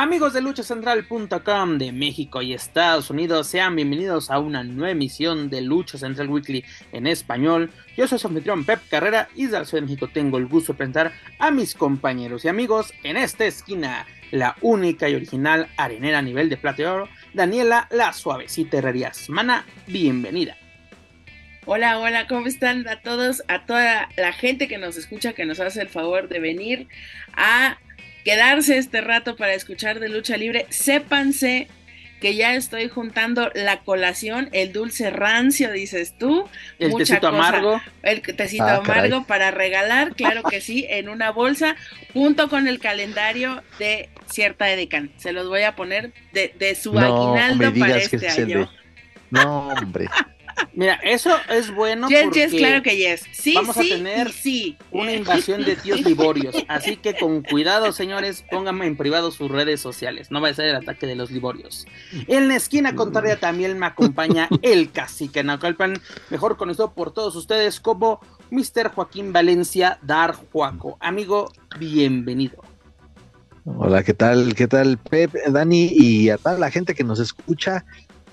Amigos de luchacentral.com de México y Estados Unidos, sean bienvenidos a una nueva emisión de Lucha Central Weekly en español. Yo soy su anfitrión Pep Carrera y desde la Ciudad de México tengo el gusto de presentar a mis compañeros y amigos en esta esquina, la única y original arenera a nivel de plata y oro, Daniela La Suavecita Herrerías. Mana, bienvenida. Hola, hola, ¿cómo están a todos? A toda la gente que nos escucha, que nos hace el favor de venir a quedarse este rato para escuchar de lucha libre, sépanse que ya estoy juntando la colación, el dulce rancio, dices tú. El tecito amargo. El tecito Ah, amargo caray. para regalar, claro que sí, en una bolsa, junto con el calendario de cierta Edecan. Se los voy a poner de, de su No aguinaldo me para digas que este es el año. de... No, hombre. Mira, eso es bueno yes, porque yes, claro que yes. Sí, vamos a sí, tener y sí. una invasión de tíos liborios. Así que con cuidado, señores, pónganme en privado sus redes sociales. No va a ser el ataque de los liborios. En la esquina contraria también me acompaña el cacique Naucalpan, mejor conocido por todos ustedes como Mr. Joaquín Valencia Dar Juaco. Amigo, bienvenido. Hola, ¿qué tal? ¿Qué tal, Pep, Dani y a toda la gente que nos escucha?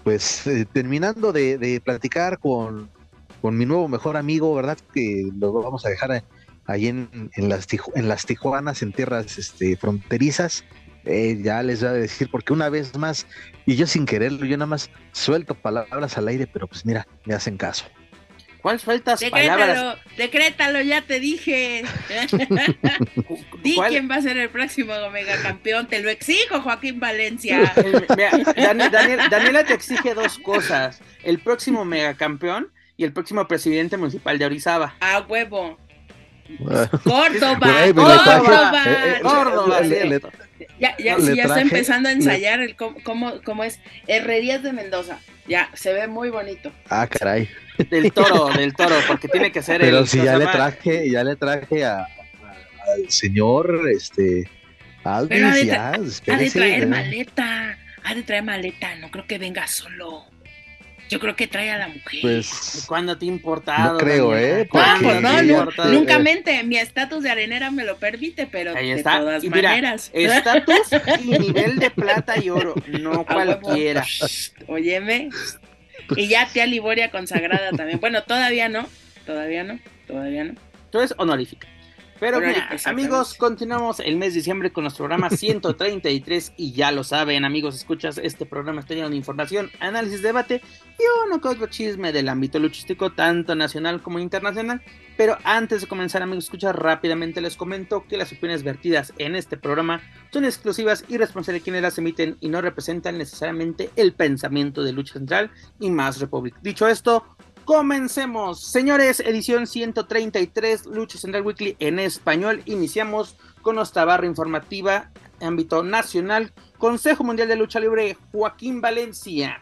Pues eh, terminando de, platicar con, con mi nuevo mejor amigo, ¿verdad? Que lo vamos a dejar eh, ahí en, en las, en las Tijuanas, en tierras este, fronterizas. Eh, ya les voy a decir, porque una vez más, y yo sin quererlo, yo nada más suelto palabras al aire, pero pues mira, me hacen caso. ¿Cuáles sueltas palabras? Decrétalo, decrétalo, ya te dije. Di ¿Cuál- quién va a ser el próximo Omega campeón, te lo exijo, Joaquín Valencia. Mira, Dan- Daniel- Daniela te exige dos cosas: el próximo megacampeón y el próximo presidente municipal de Orizaba. A huevo. Ah, Córdoba, le traje- Córdoba. eh, eh, Córdoba, le-. Ya, ya, sí, ya está empezando a ensayar el cómo, cómo, cómo es Herrerías de Mendoza. Ya, se ve muy bonito. Ah, caray. Del toro, del toro, porque tiene que ser Pero el. si ¿cómo ya le traje, ya le traje a, a- al señor, este, Pero ha de, ha de traer maleta. Ha de traer maleta. No creo que venga solo. Yo creo que trae a la mujer. Pues, ¿Cuándo te ha importado? No creo, Daniela? ¿eh? No, ¿Cuándo pues te no, importado? nunca mente, mi estatus de arenera me lo permite, pero Ahí de todas Y mira, maneras. Estatus y nivel de plata y oro, no cualquiera. Óyeme. Y ya tía Liboria consagrada también. Bueno, todavía no, todavía no, todavía no. Entonces, honorífica. Pero mira, amigos, continuamos el mes de diciembre con nuestro programa 133 y ya lo saben, amigos, escuchas, este programa está lleno de información, análisis, debate y uno que otro chisme del ámbito luchístico, tanto nacional como internacional. Pero antes de comenzar, amigos, escuchar rápidamente les comento que las opiniones vertidas en este programa son exclusivas y responsables de quienes las emiten y no representan necesariamente el pensamiento de Lucha Central y Más Republic. Dicho esto, Comencemos, señores, edición 133, Lucha Central Weekly en español. Iniciamos con nuestra barra informativa, ámbito nacional, Consejo Mundial de Lucha Libre, Joaquín Valencia.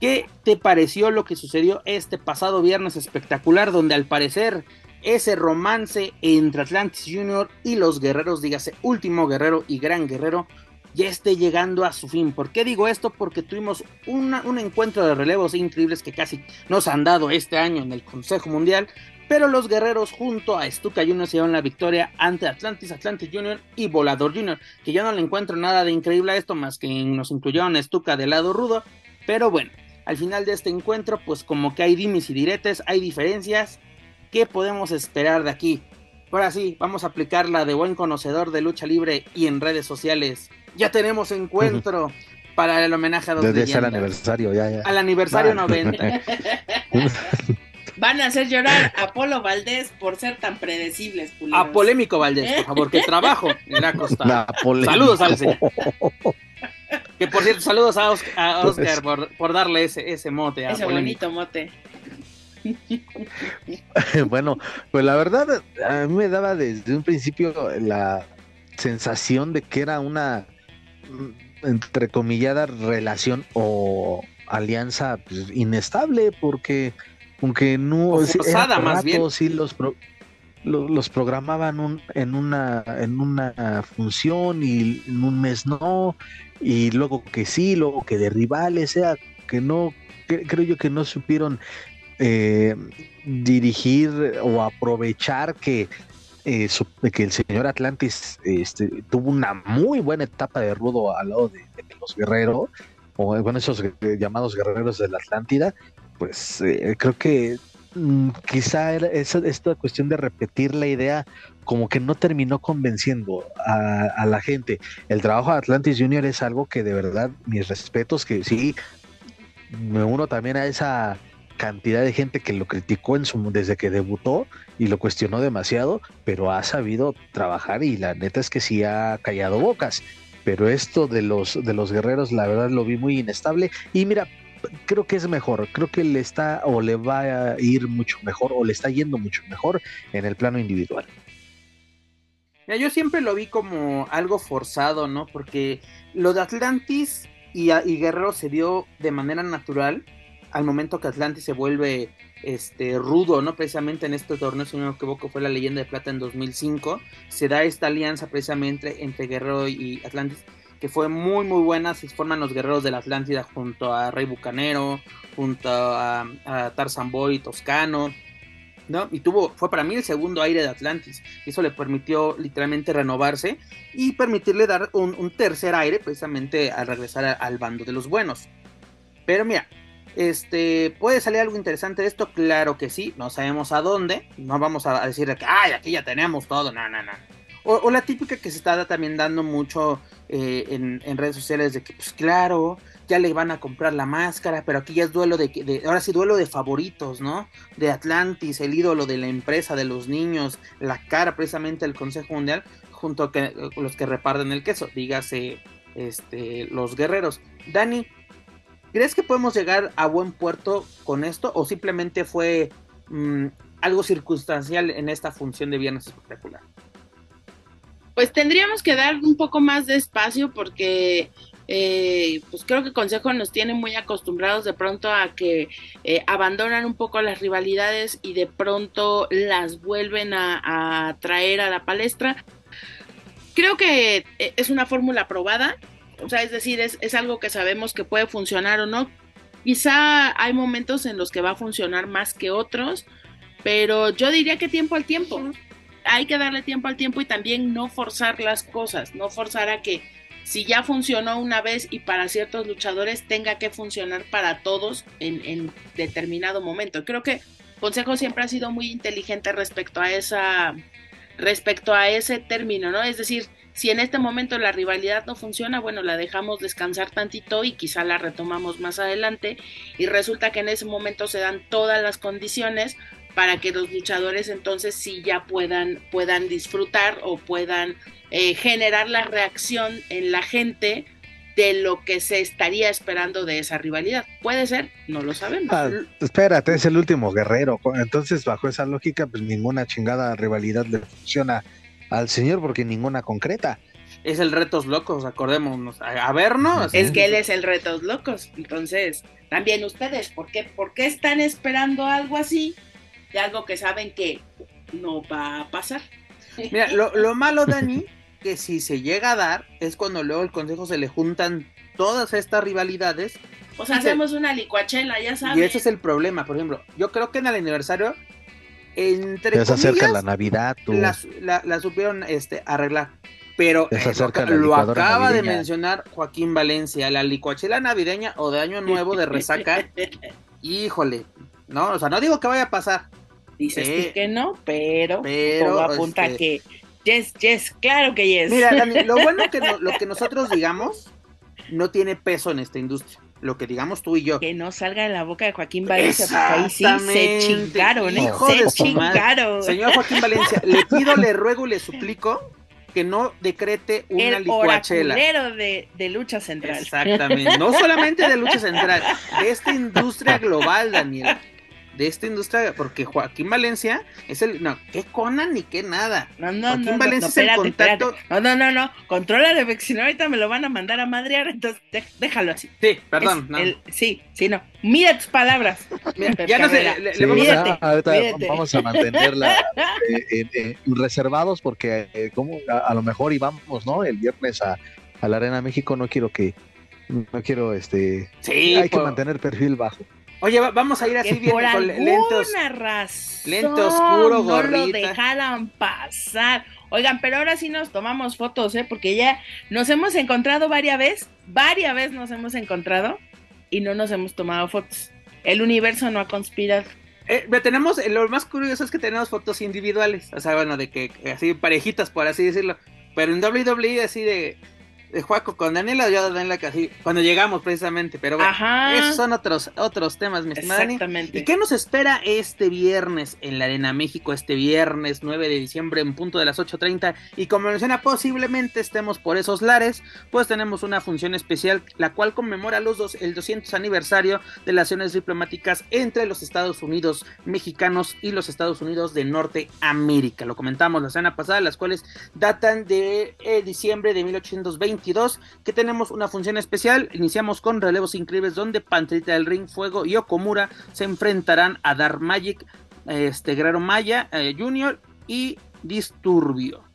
¿Qué te pareció lo que sucedió este pasado viernes espectacular, donde al parecer ese romance entre Atlantis Junior y los guerreros, dígase Último Guerrero y Gran Guerrero, ya esté llegando a su fin. ¿Por qué digo esto? Porque tuvimos una- un encuentro de relevos increíbles que casi nos han dado este año en el Consejo Mundial. Pero los guerreros junto a Stuka Junior se llevan la victoria ante Atlantis, Atlantis Junior y Volador Junior. Que yo no le encuentro nada de increíble a esto, más que nos incluyeron a Stuka del lado rudo. Pero bueno, al final de este encuentro, pues como que hay dimis y diretes, hay diferencias. ¿Qué podemos esperar de aquí? Ahora sí, vamos a aplicar la de buen conocedor de lucha libre y en redes sociales. Ya tenemos encuentro para el homenaje a dos desde ese el leyendas. aniversario, ya, ya. Al aniversario Ah. 90. Van a hacer llorar a Polo Valdés por ser tan predecibles, culeros. A polémico Valdés, por favor, que trabajo le ha costado. Saludos al señor. Que por cierto, saludos a Oscar, a Oscar por, por darle ese, ese mote. A Ese polémico. bonito mote. bueno, pues la verdad, a mí me daba desde un principio la sensación de que era una mm, entrecomillada relación o alianza pues, inestable, porque aunque no O forzada, más bien. sí los pro- los programaban en, una, en una función y en un mes no, y luego que sí, luego que de rivales, sea que no, creo yo que no supieron eh, dirigir o aprovechar que, eh, que el señor Atlantis este, tuvo una muy buena etapa de rudo al lado de, los guerreros, o bueno, esos llamados guerreros de la Atlántida, pues eh, creo que Mm, quizá era esta cuestión de repetir la idea como que no terminó convenciendo a, la gente. El trabajo de Atlantis Junior es algo que de verdad, mis respetos, que sí, me uno también a esa cantidad de gente que lo criticó en su, desde que debutó y lo cuestionó demasiado, pero ha sabido trabajar y la neta es que sí ha callado bocas. Pero esto de los, de los guerreros, la verdad lo vi muy inestable. Y mira, creo que es mejor, creo que le está o le va a ir mucho mejor o le está yendo mucho mejor en el plano individual. yo siempre lo vi como algo forzado, ¿no? Porque lo de Atlantis y, y Guerrero se dio de manera natural al momento que Atlantis se vuelve este rudo, ¿no? Precisamente en este torneo, si no me equivoco, fue la leyenda de plata en 2005. Se da esta alianza precisamente entre Guerrero y Atlantis que fue muy muy buena, se forman los guerreros de la Atlántida junto a Rey Bucanero, junto a, Tarzan Boy Toscano, ¿no? Y tuvo, fue para mí el segundo aire de Atlantis, eso le permitió literalmente renovarse y permitirle dar un, tercer aire precisamente al regresar al bando de los buenos. Pero mira, este, ¿puede salir algo interesante de esto? Claro que sí, no sabemos a dónde, no vamos a decir que, ay, aquí ya tenemos todo, no, no, no. O, la típica que se está también dando mucho eh, en, redes sociales de que, pues claro, ya le van a comprar la máscara, pero aquí ya es duelo de, ahora sí duelo de favoritos, ¿no? De Atlantis, el ídolo de la empresa, de los niños, la cara precisamente del Consejo Mundial, junto a los que reparten el queso, dígase este, los guerreros. Dani, ¿crees que podemos llegar a buen puerto con esto o simplemente fue mm, algo circunstancial en esta función de viernes espectacular? pues tendríamos que dar un poco más de espacio porque eh, pues creo que Consejo nos tiene muy acostumbrados de pronto a que eh, abandonan un poco las rivalidades y de pronto las vuelven a, traer a la palestra. Creo que eh, es una fórmula probada, o sea, es decir, es, es algo que sabemos que puede funcionar o no. Quizá hay momentos en los que va a funcionar más que otros, pero yo diría que tiempo al tiempo hay que darle tiempo al tiempo y también no forzar las cosas, no forzar a que si ya funcionó una vez y para ciertos luchadores tenga que funcionar para todos en, determinado momento. Creo que Consejo siempre ha sido muy inteligente respecto a esa respecto a ese término, ¿no? Es decir, si en este momento la rivalidad no funciona, bueno, la dejamos descansar tantito y quizá la retomamos más adelante y resulta que en ese momento se dan todas las condiciones para que los luchadores entonces sí ya puedan, puedan disfrutar o puedan eh, generar la reacción en la gente de lo que se estaría esperando de esa rivalidad. Puede ser, no lo sabemos. Ah, espérate, es el último guerrero. Entonces, bajo esa lógica, pues ninguna chingada rivalidad le funciona al señor porque ninguna concreta. Es el Retos Locos, acordémonos. A, vernos. Es que él es el Retos Locos. Entonces, también ustedes, ¿por qué, ¿por qué están esperando algo así? de algo que saben que no va a pasar. Mira, lo, malo, Dani, que si se llega a dar, es cuando luego el consejo se le juntan todas estas rivalidades. O sea, hacemos una licuachela, ya sabes. Y ese es el problema, por ejemplo. Yo creo que en el aniversario, entre ya se acerca la Navidad, tú. La, supieron este, arreglar. Pero eh, lo, acaba de mencionar Joaquín Valencia, la licuachela navideña o de Año Nuevo de resaca. híjole, no, o sea, no digo que vaya a pasar, Dices que no, pero, pero apunta este, que yes, yes, claro que yes. Mira, Dani, lo bueno que lo que nosotros digamos no tiene peso en esta industria. Lo que digamos tú y yo. Que no salga de la boca de Joaquín Valencia, porque ahí sí se chingaron, ¿eh? se chingaron. Señor Joaquín Valencia, le pido, le ruego y le suplico que no decrete una el licuachela. De, de lucha central. Exactamente. No solamente de lucha central, de esta industria global, Daniel. De esta industria, porque Joaquín Valencia es el, no, qué Conan ni qué nada. No, no, Joaquín no, Valencia no, es el espérate, contacto. espérate. No, no, no, no, contrólale, porque si no ahorita me lo van a mandar a madrear, entonces déjalo así. Sí, perdón, Es no. el- sí, sí, no. Mira tus palabras. Mira, ya no sé, le, le Sí, vamos a- ya, ahorita vamos a mantenerla eh, eh, eh, reservados porque eh, como a, a lo mejor íbamos, ¿no? El viernes a, a la Arena México, no quiero que, no quiero, este, Sí, hay que mantener perfil bajo. Oye, va- vamos a ir así bien por con lentos. razón lente oscuro, no lo gorrita. dejaran pasar. Oigan, pero ahora sí nos tomamos fotos, ¿eh? Porque ya nos hemos encontrado varias veces, varias veces nos hemos encontrado y no nos hemos tomado fotos. El universo no ha conspirado. Eh, tenemos, eh, lo más curioso es que tenemos fotos individuales, o sea, bueno, de que que así parejitas, por así decirlo. Pero en WWE así de, de Juaco con Daniela, yo Daniela así, cuando llegamos precisamente, pero bueno, Ajá. esos son otros, otros temas, mi estimada Dani. Exactamente. ¿Y qué nos espera este viernes en la Arena México? Este viernes 9 de diciembre en punto de las 8.30. Y como menciona, posiblemente estemos por esos lares, pues tenemos una función especial, la cual conmemora los dos, el 200 aniversario de las acciones diplomáticas entre los Estados Unidos mexicanos y los Estados Unidos de Norteamérica. Lo comentamos la semana pasada, las cuales datan de eh, diciembre de 1822, que tenemos una función especial. Iniciamos con relevos increíbles donde Panterita del Ring, Fuego y Okomura se enfrentarán a Dark Magic, este Maya eh, Jr. y Disturbio.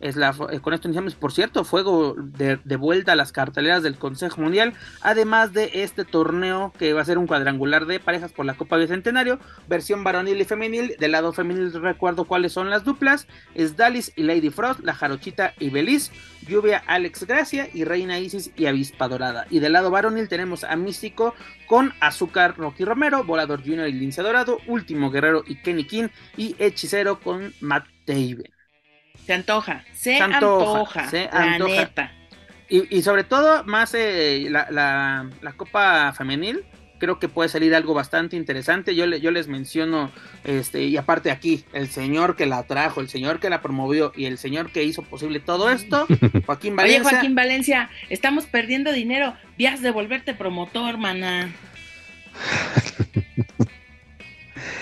Es la, eh, con esto iniciamos, por cierto, Fuego de, vuelta a las carteleras del Consejo Mundial, además de este torneo que va a ser un cuadrangular de parejas por la Copa Bicentenario, versión varonil y femenil. Del lado femenil recuerdo cuáles son las duplas, es Dalis y Lady Frost, la Jarochita y Beliz, Lluvia, Alex Gracia y Reina Isis y Avispa Dorada. Y del lado varonil tenemos a Místico con Azúcar Rocky Romero, Volador Junior y Lince Dorado, Último Guerrero y Kenny King y Hechicero con Matt Taven. Se antoja, se, Se antoja, antoja, se la antoja. neta. Y, y sobre todo, más eh, la, la- la Copa Femenil, creo que puede salir algo bastante interesante. Yo, le- yo les menciono, este, y aparte aquí, el señor que la trajo, el señor que la promovió y el señor que hizo posible todo esto, Joaquín Oye, Valencia. Joaquín Valencia, estamos perdiendo dinero. Vías de volverte promotor, mana.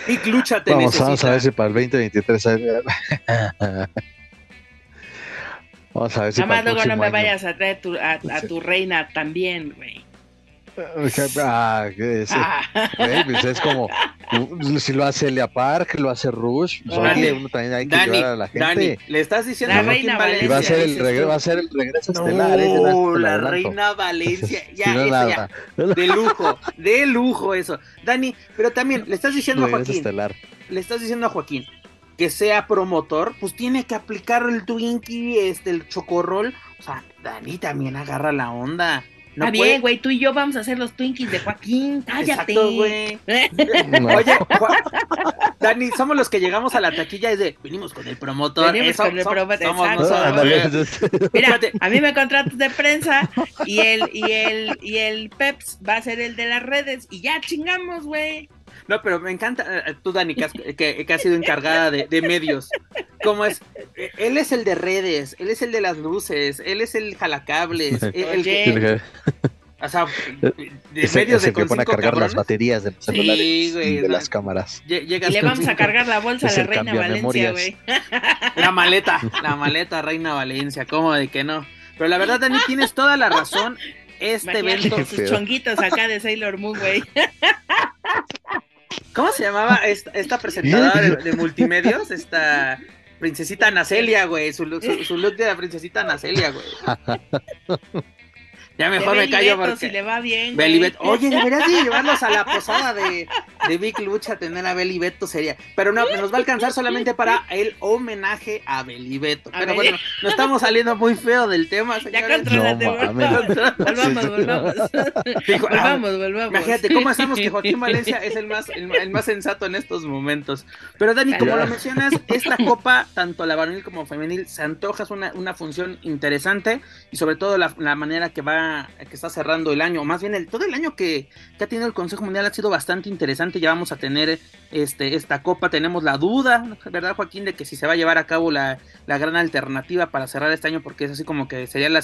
Big Lucha te Vamos, necesita. vamos a ver si para el 2023. vamos a ver si Nada más para el luego no me año- vayas a traer tu- a, tu reina también, güey. Ah, es, Ah. güey, pues es como si lo hace Elia Park, lo hace Rush, pues, Dani, oye, uno también hay que Dani, llevar a la gente. Dani, le estás diciendo La a reina Valencia. y va a ser el regreso, va a ser el regreso estelar, no el la reina Valencia, ya, Si no, eso nada. ya, de lujo, de lujo eso. Dani, pero también le estás diciendo a Joaquín, estelar. le estás diciendo a Joaquín que sea promotor, pues tiene que aplicar el Twinkie, este, el chocorrol. O sea, Dani también agarra la onda. No Está puede- bien, güey, tú y yo vamos a hacer los Twinkies de Joaquín. Cállate. Exacto, güey. No. Oye, Ju- Dani, somos los que llegamos a la taquilla y de, venimos con el promotor. Venimos Eso, con el promotor, somos nosotros, güey. Mira, a mí me contratas de prensa y el, y el, y el Peps va a ser el de las redes y ya chingamos, güey. No, pero me encanta, eh, tú Dani, que has, que, que has sido encargada de, de medios. ¿Cómo es? Eh, Él es el de redes, él es el de las luces, él es el jalacables, el, el que- o sea, de Ese- medios ese de que pone a cargar las baterías de los Sí, celulares güey, y de no. las cámaras. lle- Y llegas le vamos a cargar la bolsa a Es la el reina Valencia, güey. La maleta, la maleta Reina Valencia, ¿cómo de que no? Pero la verdad, Dani, tienes toda la razón. Este Imagínate evento, sus chonguitos acá de Sailor Moon, güey. ¿cómo se llamaba esta, esta presentadora de, de multimedios? Esta princesita Anacelia, güey. Su, su, su look de la princesita Anacelia, güey. Ya mejor me callo Beto, porque. si le va bien. Beto. Oye, deberías de llevarlos a la posada de, de Big Lucha, tener a Beli Beto sería. Pero no, nos va a alcanzar solamente para el homenaje a Beli Beto. A Pero Beli- bueno, nos estamos saliendo muy feo del tema, Ya señores. controlate, No, volvamos, volvamos, volvamos. Dijo, ah, Volvamos, volvamos. Imagínate cómo estamos que Joaquín Valencia es el más, el, el más sensato en estos momentos. Pero Dani, como Ya. lo mencionas, esta copa, tanto la varonil como femenil, se antoja, es una, una función interesante y sobre todo la, la manera que va que está cerrando el año, o más bien el, todo el año que, ha tenido el Consejo Mundial ha sido bastante interesante. Ya vamos a tener este, esta copa, tenemos la duda, ¿verdad, Joaquín? De que si se va a llevar a cabo la, la gran alternativa para cerrar este año, porque es así como que sería la,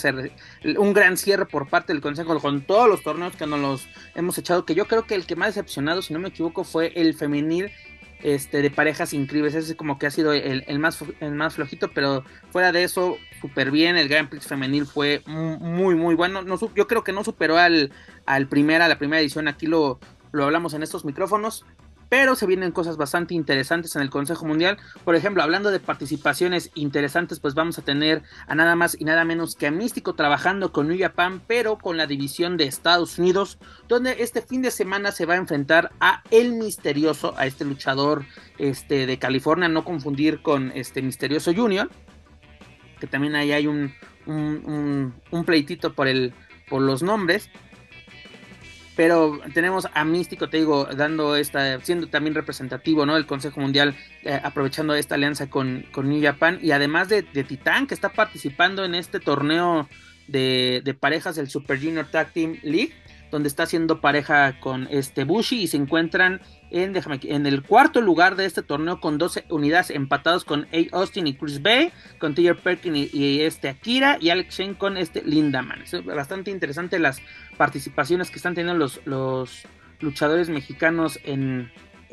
un gran cierre por parte del Consejo con todos los torneos que nos los hemos echado. Que yo creo que el que más decepcionado, si no me equivoco, fue el femenil este, de parejas increíbles. Ese es como que ha sido el, el, más, el más flojito, pero fuera de eso, súper bien. El Grand Prix femenil fue muy, muy bueno. No, yo creo que no superó al, al primera, la primera edición. Aquí lo, lo hablamos en estos micrófonos pero se vienen cosas bastante interesantes en el Consejo Mundial. Por ejemplo, hablando de participaciones interesantes, pues vamos a tener a nada más y nada menos que a Místico trabajando con New Japan, pero con la división de Estados Unidos, donde este fin de semana se va a enfrentar a El Misterioso, a este luchador este, de California, no confundir con este Misterioso Junior, que también ahí hay un, un, un pleitito por, el, por los nombres pero tenemos a Místico, te digo, dando esta, siendo también representativo, ¿no? El Consejo Mundial, eh, aprovechando esta alianza con, con, New Japan, y además de, de, Titán, que está participando en este torneo de, de parejas del Super Junior Tag Team League, donde está haciendo pareja con este Bushi y se encuentran en, en el cuarto lugar de este torneo con 12 unidades empatados con A. Austin y Chris Bay, con Taylor Perkin y, este Akira y Alex Shane con este Lindaman. Es bastante interesante las participaciones que están teniendo los, los luchadores mexicanos en,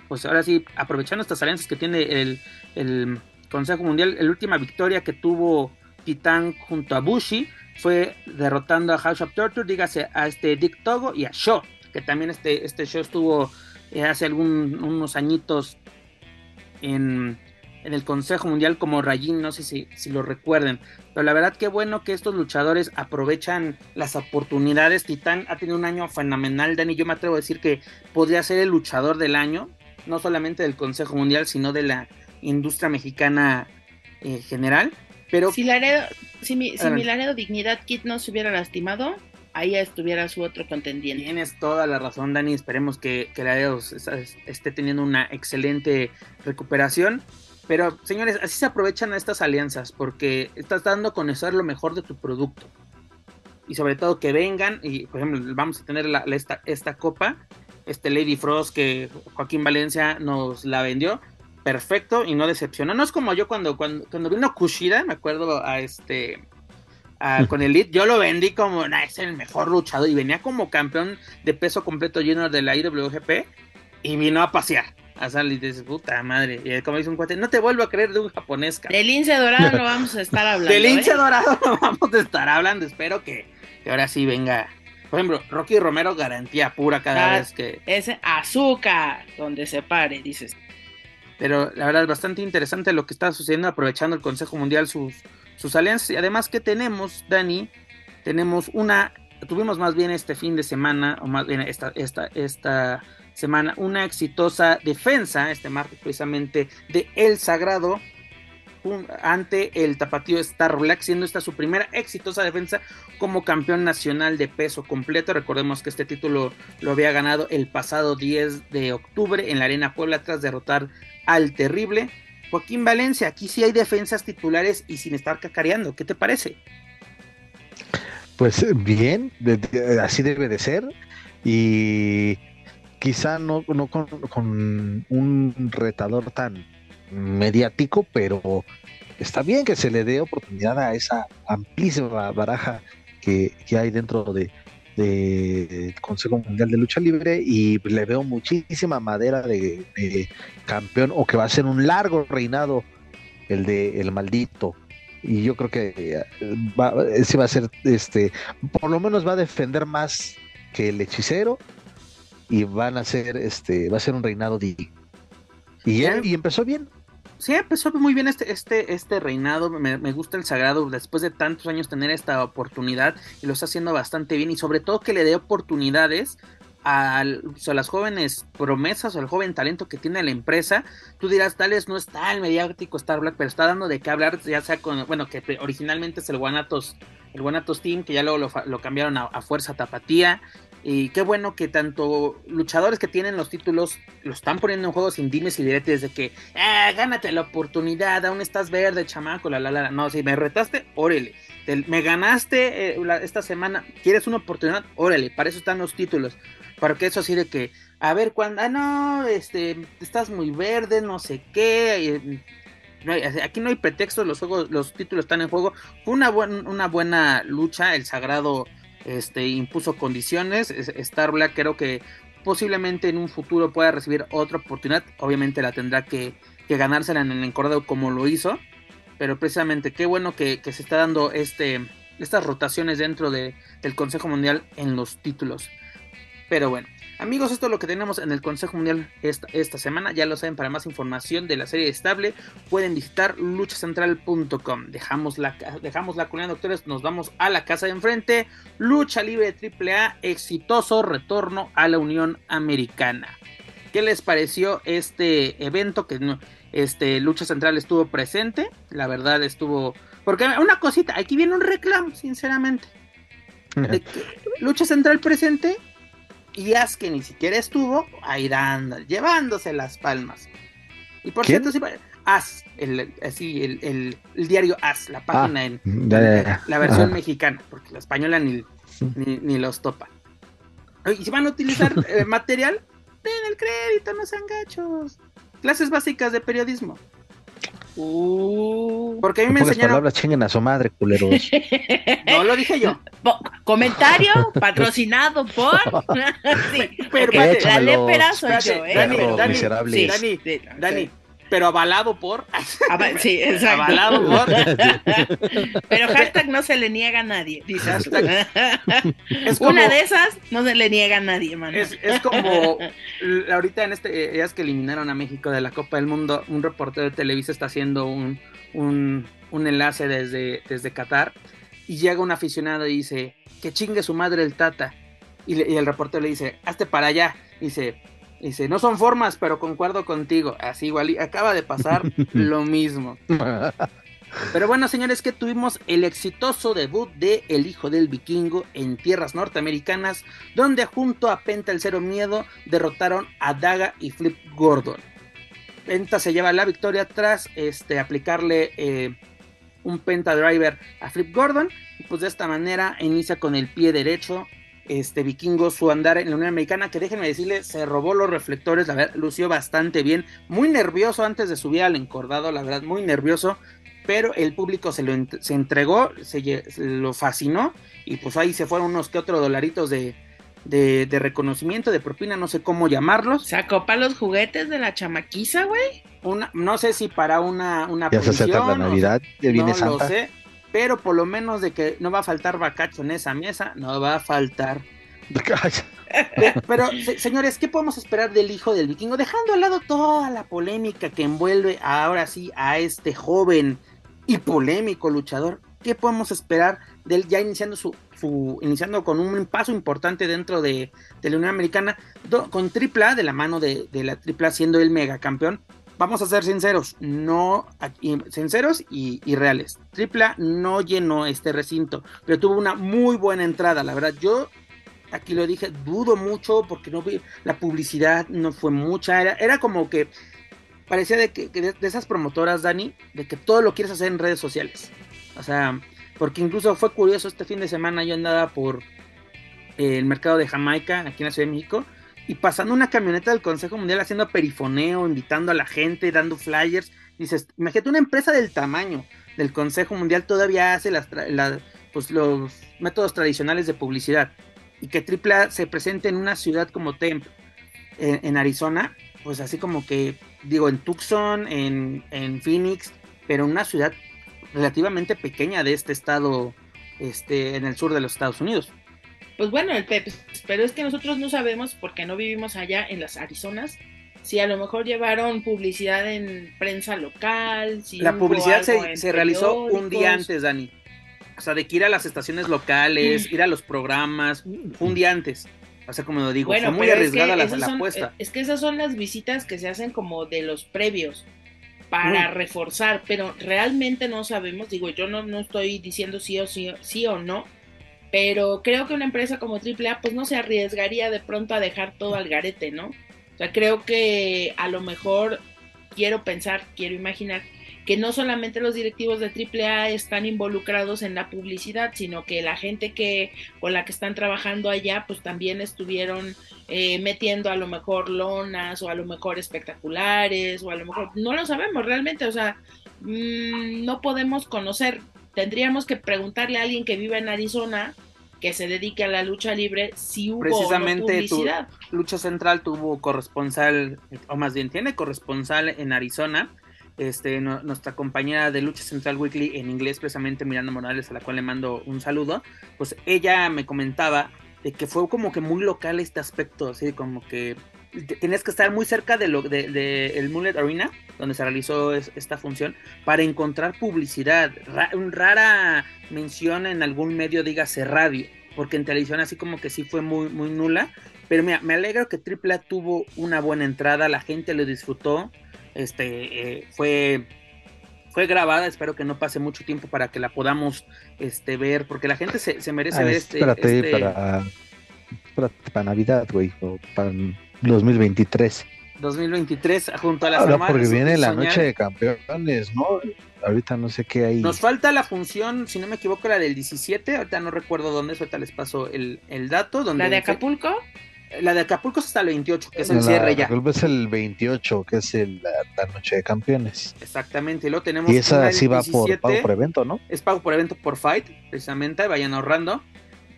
pues ahora sí, aprovechando estas alianzas que tiene el, el Consejo Mundial, la última victoria que tuvo Titán junto a Bushi fue derrotando a House of Torture, dígase a este Dick Togo y a Shaw, que también este, este show estuvo eh, hace algún, unos añitos en, en, el Consejo Mundial como Rayín, no sé si, lo recuerden, pero la verdad que bueno que estos luchadores aprovechan las oportunidades, Titán ha tenido un año fenomenal, Dani, yo me atrevo a decir que podría ser el luchador del año, no solamente del Consejo Mundial, sino de la industria mexicana en eh, general, pero... Si Laredo, si mi, si mi Laredo Dignidad Kit no se hubiera lastimado, ahí estuviera su otro contendiente. Tienes toda la razón, Dani. Esperemos que, que Laredo esté teniendo una excelente recuperación. Pero, señores, así se aprovechan estas alianzas porque estás dando a conocer lo mejor de tu producto. Y sobre todo que vengan, y por ejemplo, vamos a tener la, esta, esta copa, este Lady Frost que Joaquín Valencia nos la vendió perfecto y no decepcionó. No es como yo cuando, cuando, cuando vino Kushida, me acuerdo a este con Elite, yo lo vendí como es el mejor luchador y venía como campeón de peso completo lleno de la IWGP y vino a pasear. A salir de puta madre. Y como dice un cuate, no te vuelvo a creer de un japonés. De lince dorado no vamos a estar hablando. De lince ¿eh? dorado no vamos a estar hablando. Espero que, que ahora sí venga por ejemplo, Rocky Romero garantía pura cada vez que. Ese azúcar, donde se pare, dices. Pero la verdad es bastante interesante lo que está sucediendo, aprovechando el Consejo Mundial sus, sus alianzas. Y además que tenemos, Dani, tenemos una, tuvimos más bien este fin de semana, o más bien esta, esta, esta semana, una exitosa defensa, este martes precisamente, de El Sagrado ante el tapatío Star Black, siendo esta su primera exitosa defensa como campeón nacional de peso completo. Recordemos que este título lo había ganado el pasado 10 de octubre en la Arena Puebla tras derrotar al terrible. Joaquín Valencia, aquí sí hay defensas titulares y sin estar cacareando. ¿Qué te parece? Pues bien, así debe de ser. Y quizá no, no con, un retador tan mediático, pero está bien que se le dé oportunidad a esa amplísima baraja que hay dentro de, del Consejo Mundial de Lucha Libre y le veo muchísima madera de, campeón o que va a ser un largo reinado el de el maldito. Y yo creo que eh, va, ese va a ser este por lo menos va a defender más que el hechicero y van a ser este va a ser un reinado digno. Y, y empezó bien sí, empezó muy bien este, este, este reinado. Me, gusta el sagrado después de tantos años tener esta oportunidad y lo está haciendo bastante bien. Y sobre todo que le dé oportunidades a, las jóvenes promesas o al joven talento que tiene la empresa. Tú dirás, tales no está el mediático Star Black, pero está dando de qué hablar, ya sea con, bueno, que originalmente es el Guanatos, el Guanatos Team, que ya luego lo, cambiaron a, Fuerza Tapatía. Y qué bueno que tanto luchadores que tienen los títulos lo están poniendo en juego sin dimes y diretes de que, ah, gánate la oportunidad, aún estás verde, chamaco, la la la. No, si me retaste, órale. me ganaste eh, esta semana, ¿quieres una oportunidad? Órale, para eso están los títulos. Para que eso así de que, a ver, cuando, ah, no, este, estás muy verde, no sé qué. aquí no hay pretextos, los juegos, los títulos están en juego. Fue una, una buena lucha, el sagrado este, impuso condiciones. Star Black creo que posiblemente en un futuro pueda recibir otra oportunidad. Obviamente la tendrá que, ganársela en el encordado como lo hizo. Pero precisamente qué bueno que, se está dando este, estas rotaciones dentro de, del Consejo Mundial en los títulos. Pero bueno, Amigos, esto es lo que tenemos en el Consejo Mundial esta, esta semana. Ya lo saben, para más información de la serie estable pueden visitar luchacentral.com. Dejamos la, dejamos la colina doctores, nos vamos a la casa de enfrente. Lucha libre AAA, exitoso retorno a la Unión Americana. ¿Qué les pareció este evento que este Lucha Central estuvo presente? La verdad estuvo... Porque una cosita, aquí viene un reclamo, sinceramente. Lucha Central presente y As que ni siquiera estuvo, ahí anda, llevándose las palmas. Y por cierto, sí, As, el, así, el, diario As, la página ah, en, la versión mexicana, porque la española ni, ni, los topa. Y si van a utilizar eh, material, den el crédito, no sean gachos. Clases básicas de periodismo. Uh, Porque a mí me enseñaron. palabras chinguen a su madre, culeros. no lo dije yo. comentario patrocinado por. sí. Pero la lepera soy yo, ¿eh? Dani, Dani, Dani, Dani, pero avalado por. sí, exacto. Avalado por. pero hashtag no se le niega a nadie. Dice. Es Una de esas no se le niega a nadie, man. Es, es como ahorita en este, días que eliminaron a México de la Copa del Mundo, un reportero de Televisa está haciendo un, un, un enlace desde, desde Qatar y llega un aficionado y dice, que chingue su madre el Tata. Y, y el reportero le dice, hazte para allá. Y dice, Dice, no son formas, pero concuerdo contigo. Así igual, acaba de pasar lo mismo. Pero bueno, señores, que tuvimos el exitoso debut de El Hijo del Vikingo en tierras norteamericanas, donde junto a Penta el Cero Miedo derrotaron a Daga y Flip Gordon. Penta se lleva la victoria tras este, aplicarle eh, un Penta Driver a Flip Gordon. Y pues de esta manera inicia con el pie derecho este vikingo su andar en la Unión Americana, que déjenme decirle, se robó los reflectores, la verdad, lució bastante bien, muy nervioso antes de subir al encordado, la verdad, muy nervioso, pero el público se lo se entregó, se, lo fascinó, y pues ahí se fueron unos que otros dolaritos de, de, reconocimiento, de propina, no sé cómo llamarlos. ¿Sacó para los juguetes de la chamaquiza, güey? Una, no sé si para una, una ya se la Navidad, ya viene no lo sé pero por lo menos de que no va a faltar bacacho en esa mesa, no va a faltar. pero, señores, ¿qué podemos esperar del hijo del vikingo? Dejando al lado toda la polémica que envuelve ahora sí a este joven y polémico luchador. ¿Qué podemos esperar de él ya iniciando su, iniciando con un paso importante dentro de, la Unión Americana, con AAA de la mano de, de la AAA siendo el mega campeón? Vamos a ser sinceros, no sinceros y, reales. Tripla no llenó este recinto, pero tuvo una muy buena entrada, la verdad. Yo aquí lo dije, dudo mucho porque no vi la publicidad, no fue mucha, era, era como que parecía de que, de, esas promotoras, Dani, de que todo lo quieres hacer en redes sociales. O sea, porque incluso fue curioso este fin de semana yo andaba por el mercado de Jamaica, aquí en la Ciudad de México, y pasando una camioneta del Consejo Mundial haciendo perifoneo, invitando a la gente, dando flyers. Dices, imagínate una empresa del tamaño del Consejo Mundial todavía hace las, pues, los métodos tradicionales de publicidad y que AAA se presente en una ciudad como Temp, en, Arizona, pues así como que, digo, en Tucson, en, en Phoenix, pero en una ciudad relativamente pequeña de este estado, este, en el sur de los Estados Unidos. Pues bueno, el Pep, pero es que nosotros no sabemos, porque no vivimos allá en las Arizonas, si a lo mejor llevaron publicidad en prensa local. Si la publicidad se, realizó un día antes, Dani. O sea, de que ir a las estaciones locales, ir a los programas, un día antes. O sea, como lo digo, fue muy arriesgada la, apuesta. Es que esas son las visitas que se hacen como de los previos para reforzar, pero realmente no sabemos, digo, yo no, no estoy diciendo sí o sí, sí o no, pero creo que una empresa como AAA pues no se arriesgaría de pronto a dejar todo al garete, ¿no? O sea, creo que a lo mejor quiero pensar, quiero imaginar que no solamente los directivos de AAA están involucrados en la publicidad, sino que la gente que con la que están trabajando allá, pues también estuvieron eh, metiendo a lo mejor lonas o a lo mejor espectaculares o a lo mejor no lo sabemos realmente, o sea, mmm, no podemos conocer. Tendríamos que preguntarle a alguien que vive en Arizona que se dedique a la lucha libre si hubo Precisamente o no publicidad. Tu, lucha Central tuvo corresponsal, o más bien tiene corresponsal en Arizona este, no, nuestra compañera de Lucha Central Weekly en inglés, precisamente Miranda Morales, a la cual le mando un saludo, pues ella me comentaba de que fue como que muy local este aspecto, así como que tenías que estar muy cerca de lo de, de el Mullet Arena, donde se realizó es, esta función, para encontrar publicidad, Ra rara mención en algún medio, dígase radio, porque en televisión así como que sí fue muy, muy nula, pero mira, me alegro que AAA tuvo una buena entrada, la gente lo disfrutó, este eh, fue fue grabada, espero que no pase mucho tiempo para que la podamos este ver, porque la gente se, se merece Ah, ver este, espérate, este para, para Navidad, güey, o para 2023. 2023 junto a las Ahora armadas porque viene la Soñar. noche de campeones, ¿no? Ahorita no sé qué hay. Nos falta la función, si no me equivoco, la del 17, ahorita no recuerdo dónde es, ahorita les paso el, el dato. Donde La de Acapulco, La de Acapulco es hasta el 28, que es el La- cierre ya. Es el 28, que es el- la, la noche de campeones. Exactamente, y luego tenemos Y esa sí va por 17, pago por evento, ¿no? Es pago por evento por Fight, precisamente, vayan ahorrando. vamos,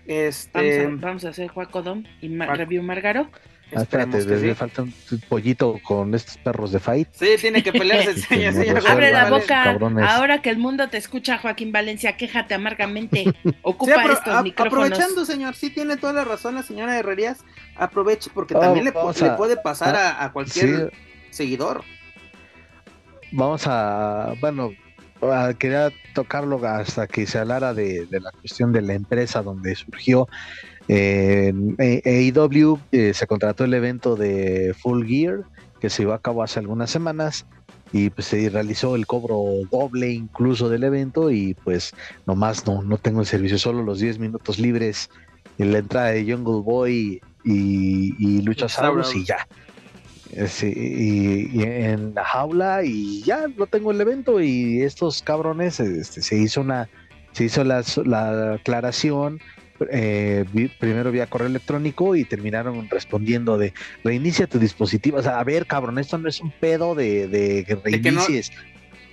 Este, a, vamos a hacer Juacodom y Ma- Juac- Review Margaro. Ah, espérate, que le sí. falta un pollito con estos perros de fight. Sí, tiene que pelearse, señor, Abre la boca. cabrones. Ahora que el mundo te escucha, Joaquín Valencia, quéjate amargamente. Sí, Ocupa apro- estos a- micrófonos. aprovechando, señor, sí tiene toda la razón la señora Herrerías. Aproveche porque Oh, también le, puede pasar a, a cualquier Sí, seguidor. vamos a, bueno, a- quería tocarlo hasta que se hablara de, de la cuestión de la empresa donde surgió. Eh, AEW eh, se contrató el evento de Full Gear que se llevó a cabo hace algunas semanas y pues se realizó el cobro doble incluso del evento y pues nomás no, no tengo el servicio, solo los 10 minutos libres en la entrada de Jungle Boy y, y Luchasaurus y ya. Eh, sí, y, y en la jaula y ya no tengo el evento y estos cabrones este, se hizo una se hizo la, la aclaración eh, vi- primero vía correo electrónico y terminaron respondiendo de reinicia tu dispositivo. O sea a ver cabrón esto no es un pedo de, de que De que no- reinicies.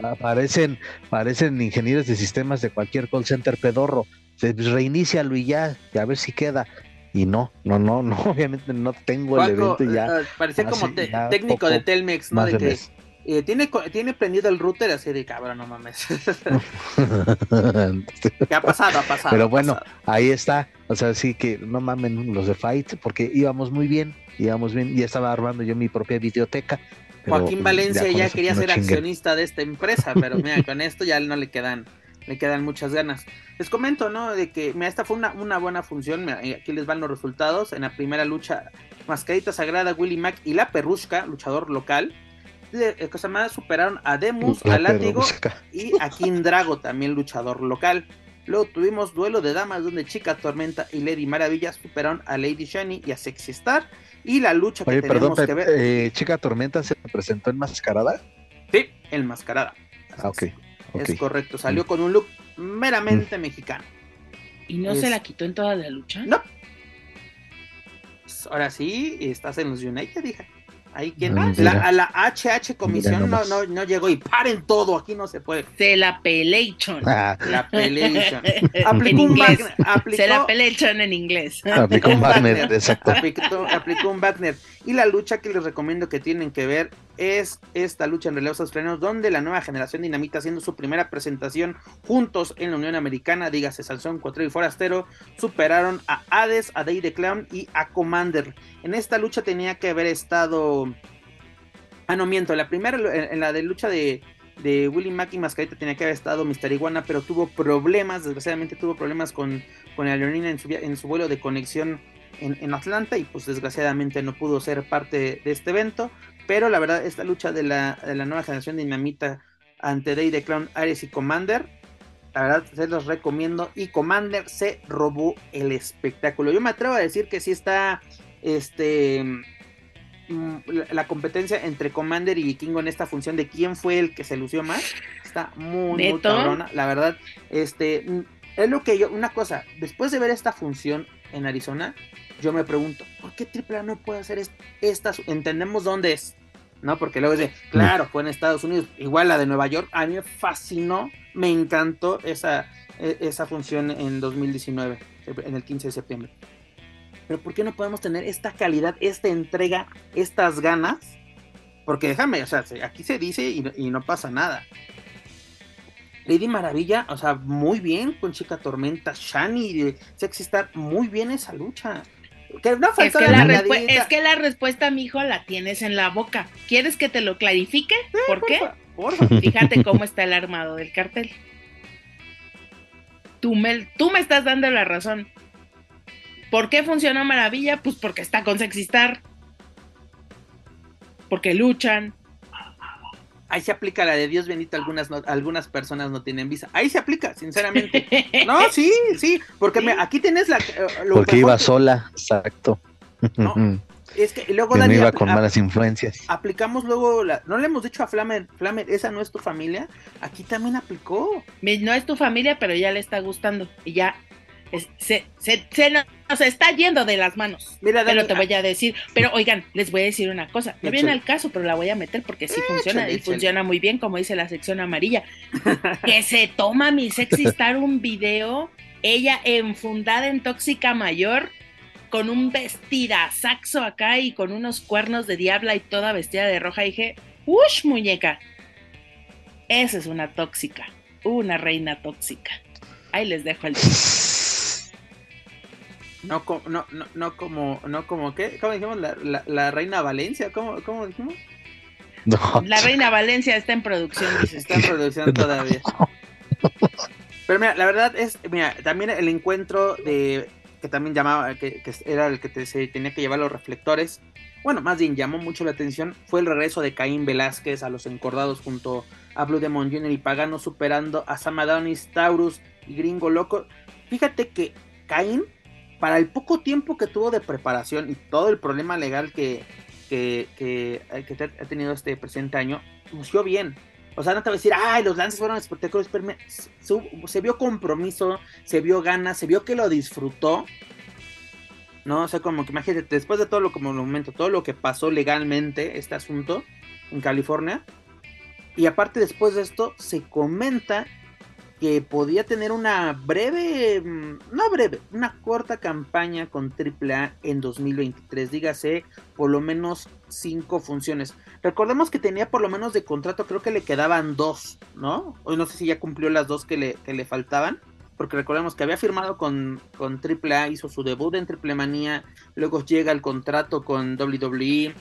Aparecen parecen ingenieros de sistemas de cualquier call center pedorro. Pues, reinícialo y ya y a ver si queda. Y no no no no obviamente no tengo el evento ya. eh, eh, parecía Ah, como te- técnico de Telmex, ¿no? De de que. Eh, tiene, tiene prendido el router así de cabrón, no mames. que ha pasado, ha pasado. Pero bueno, pasado. ahí está. O sea, sí que no mamen los de Fight, porque íbamos muy bien, íbamos bien, ya estaba armando yo mi propia videoteca. Joaquín Valencia ya, quería ser chinguen. accionista de esta empresa, pero mira, con esto ya no le quedan, le quedan muchas ganas. Les comento, ¿no? De que mira, esta fue una, una buena función. mira, y aquí les van los resultados. En la primera lucha, Mascarita Sagrada, Willy Mac y la Perrusca, luchador local. Eh, cosa más, superaron a Demus, a Látigo y a King Drago, también luchador local. Luego tuvimos duelo de damas donde Chica Tormenta y Lady Maravilla superaron a Lady Shani y a Sexy Star. Y la lucha que perdón, tenemos que ver. eh, Chica Tormenta se presentó enmascarada. Sí, enmascarada. Ah, ok. ok. Es correcto, salió con un look meramente mexicano. ¿Y no Es- se la quitó en toda la lucha? No. Pues, Ahora sí, estás en los United, hija. Ahí quien Ah, la, a la HH comisión no, no, no llegó y paren todo, aquí no se puede. Se la pelation. Ah, La Pelation. en Aplicó un inglés. Wagner, aplicó, Se la pelation en inglés. aplicó un Wagner, exacto. aplicó, aplicó un Wagner. Y la lucha que les recomiendo que tienen que ver es esta lucha en relevos australianos, donde la nueva generación dinamita haciendo su primera presentación juntos en la Unión Americana, dígase Sansón, Cuatrero y Forastero, superaron a Hades, a Day the Clown y a Commander. En esta lucha tenía que haber estado. Ah, no miento, la primera, en la de lucha de, de Willy Mack y Mascarita tenía que haber estado Mr. Iguana, pero tuvo problemas, desgraciadamente tuvo problemas con, con la leonina en su, en su vuelo de conexión en, en Atlanta y pues desgraciadamente no pudo ser parte de este evento. Pero la verdad, esta lucha de la, de la nueva generación dinamita ante Day the Clown, Ares y Commander, la verdad se los recomiendo. Y Commander se robó el espectáculo. Yo me atrevo a decir que sí está este mm, la, competencia entre Commander y Vikingo en esta función de quién fue el que se lució más. Está muy, muy cabrona. La verdad, este mm, es lo que yo, una cosa, después de ver esta función en Arizona, yo me pregunto, ¿por qué AAA no puede hacer esta? Entendemos dónde es, ¿no? Porque luego dice, claro, fue en Estados Unidos, igual la de Nueva York, a mí me fascinó, me encantó esa, e, esa función en 2019, en el 15 de septiembre. Pero ¿por qué no podemos tener esta calidad, esta entrega, estas ganas? Porque déjame, o sea, aquí se dice y, no pasa nada. Lady Maravilla, o sea, muy bien con Chica Tormenta, Shani, Sexy Star, muy bien esa lucha es, que la es que la respuesta, mijo, la tienes en la boca. ¿Quieres que te lo clarifique? ¿Por, qué? Fíjate cómo está el armado del cartel. Tú me, tú me estás dando la razón. ¿Por qué funcionó maravilla? Pues porque está con Sexistar. Porque luchan, ahí se aplica la de Dios bendito, algunas algunas personas no tienen visa. Ahí se aplica, sinceramente. No, sí, sí, porque aquí tienes la... Eh, porque iba sola, exacto. No, es que luego... no iba con malas influencias. Aplicamos luego, la, no le hemos dicho a Flamer, Flamer, esa no es tu familia, aquí también aplicó. No es tu familia, pero ya le está gustando y ya se, se, se nos está yendo de las manos. Mira, pero te voy a decir, pero oigan, les voy a decir una cosa. No viene al caso, pero la voy a meter porque sí funciona y funciona muy bien, como dice la sección amarilla. que se toma mi sexy star un video, ella enfundada en tóxica mayor, con un vestida saxo acá y con unos cuernos de diabla y toda vestida de roja. Y dije, ¡ush, muñeca! Esa es una tóxica, una reina tóxica. Ahí les dejo el. No, no, no, no como, no como, ¿qué? ¿Cómo dijimos? La, la, reina Valencia, ¿cómo, cómo dijimos? La reina Valencia está en producción, Está en producción todavía. Pero mira, la verdad es, mira, también el encuentro de, que también llamaba, que, era el que se tenía que llevar los reflectores, bueno, más bien llamó mucho la atención, fue el regreso de Caín Velázquez a los encordados junto a Blue Demon Jr. y Pagano superando a Samadonis, Taurus y Gringo Loco. Fíjate que Caín para el poco tiempo que tuvo de preparación y todo el problema legal que, que, que, eh, ha tenido este presente año, lució bien. O sea, no te voy a decir, ay, los lances fueron espectaculares, pero se vio compromiso, se vio ganas, se vio que lo disfrutó. ¿No? O sea, como que imagínate, después de todo lo como momento, todo lo que pasó legalmente, este asunto en California. Y aparte, después de esto, se comenta que podía tener una breve, mm, no breve, una corta campaña con AAA en 2023, dígase por lo menos cinco funciones. Recordemos que tenía por lo menos de contrato, creo que le quedaban dos, ¿no? Hoy no sé si ya cumplió las dos que le, que le faltaban, porque recordemos que había firmado con, con AAA, hizo su debut en Triple Manía, luego llega el contrato con WWE,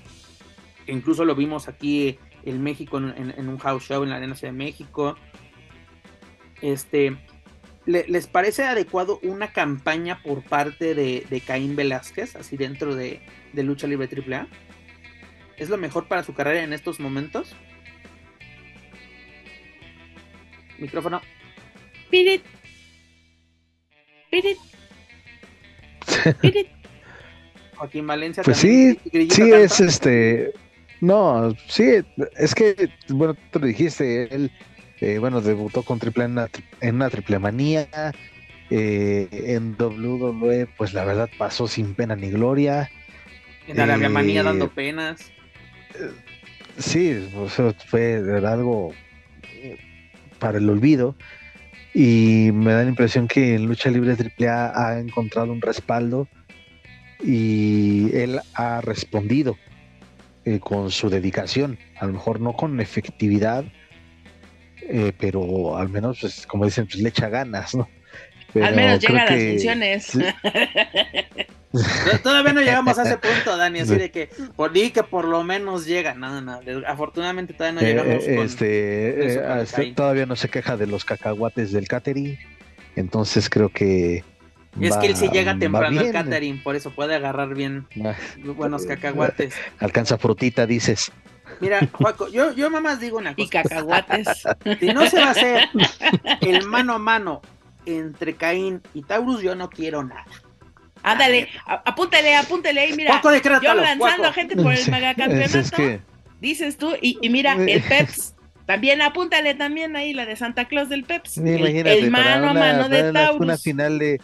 incluso lo vimos aquí en México en, en un house show en la Arena de México este, ¿les parece adecuado una campaña por parte de, Caín Velázquez, así dentro de, Lucha Libre AAA? ¿Es lo mejor para su carrera en estos momentos? Micrófono. Pirit. Pirit. Pirit. Joaquín Valencia. Pues sí, sí es este. No, sí, es que, bueno, tú lo dijiste, él eh, bueno, debutó con triple en una, en una triple manía. Eh, en WWE, pues la verdad pasó sin pena ni gloria. En Arabia Manía eh, dando penas. Sí, fue de verdad algo para el olvido. Y me da la impresión que en Lucha Libre AAA ha encontrado un respaldo y él ha respondido con su dedicación. A lo mejor no con efectividad, eh, pero al menos, pues, como dicen, pues le echa ganas, ¿no? al menos llega a las funciones. Todavía no llegamos a ese punto, Dani, así de que por di que por lo menos llega. No, no, afortunadamente todavía no llegamos. Eh, este, eh, este todavía no se queja de los cacahuates del catering, entonces creo que. Es que él sí llega temprano al catering, por eso puede agarrar bien buenos cacahuates. Alcanza frutita, dices. Mira, Juaco, yo, yo mamás digo una cosa. Y cacahuates. Si no se va a hacer el mano a mano entre Caín y Taurus, yo no quiero nada. Ándale, apúntale, apúntale ahí, mira. Juaco, yo lanzando a gente por el Sí, megacampeonato. es que- Dices tú, y, y mira, el Peps. También apúntale también ahí la de Santa Claus del Peps. El, Imagínate, el mano a una- mano de Taurus. Una final de,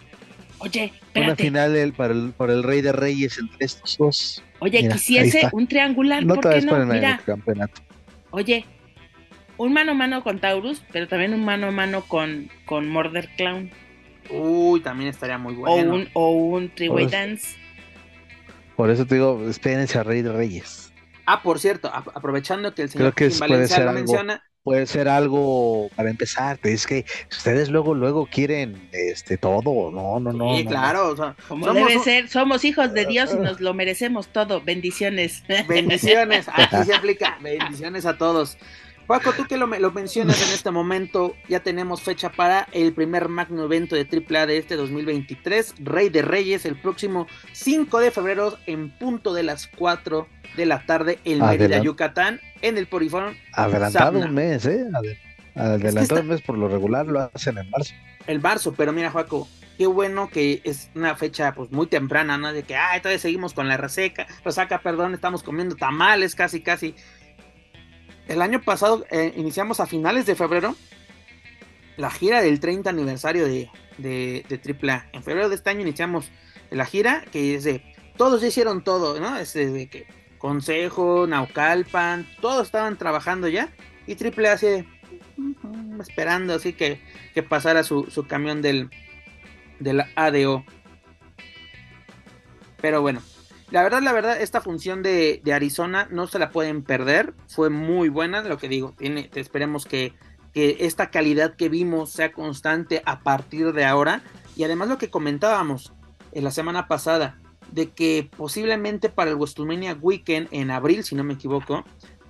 Oye, una final para, el, para el Rey de Reyes entre estos dos. Oye, Mira, quisiese un triangular, No ¿por te qué no? para el Mira, campeonato. oye, un mano a mano con Taurus, pero también un mano a mano con, con Murder Clown. Uy, también estaría muy bueno. O un, o un three-way dance. Por eso te digo, espérense a Rey de Reyes. Ah, por cierto, aprovechando que el señor Creo que Valencia lo menciona, Puede ser algo para empezar. Es que ustedes luego, luego quieren este todo. No, no, no. sí, no. claro, o sea, Como somos debe ser, somos hijos de Dios y nos lo merecemos todo. Bendiciones. bendiciones, aquí se aplica, bendiciones a todos. Paco, tú que lo, me- lo mencionas en este momento, ya tenemos fecha para el primer magno evento de AAA de este 2023, Rey de Reyes, el próximo 5 de febrero en punto de las 4 de la tarde en Mérida, Adelan- Yucatán, en el Porifón Adelantado un mes, ¿eh? Ade- Adelantado un mes por lo regular lo hacen en marzo. el marzo, pero mira, Juaco, qué bueno que es una fecha pues muy temprana, ¿no? De que, ah, todavía seguimos con la reseca, resaca, perdón, estamos comiendo tamales casi, casi. El año pasado eh, iniciamos a finales de febrero la gira del 30 aniversario de, de, de AAA. En febrero de este año iniciamos la gira que es de, todos ya hicieron todo, ¿no? Es de que Consejo, Naucalpan, todos estaban trabajando ya y AAA así de, "Mm, esperando así que, que pasara su, su camión del, del ADO. Pero bueno, la verdad, la verdad, esta función de, de Arizona no se la pueden perder. Fue muy buena, lo que digo. Tiene, esperemos que, que esta calidad que vimos sea constante a partir de ahora. Y además lo que comentábamos en la semana pasada, de que posiblemente para el WrestleMania Weekend en abril, si no me equivoco,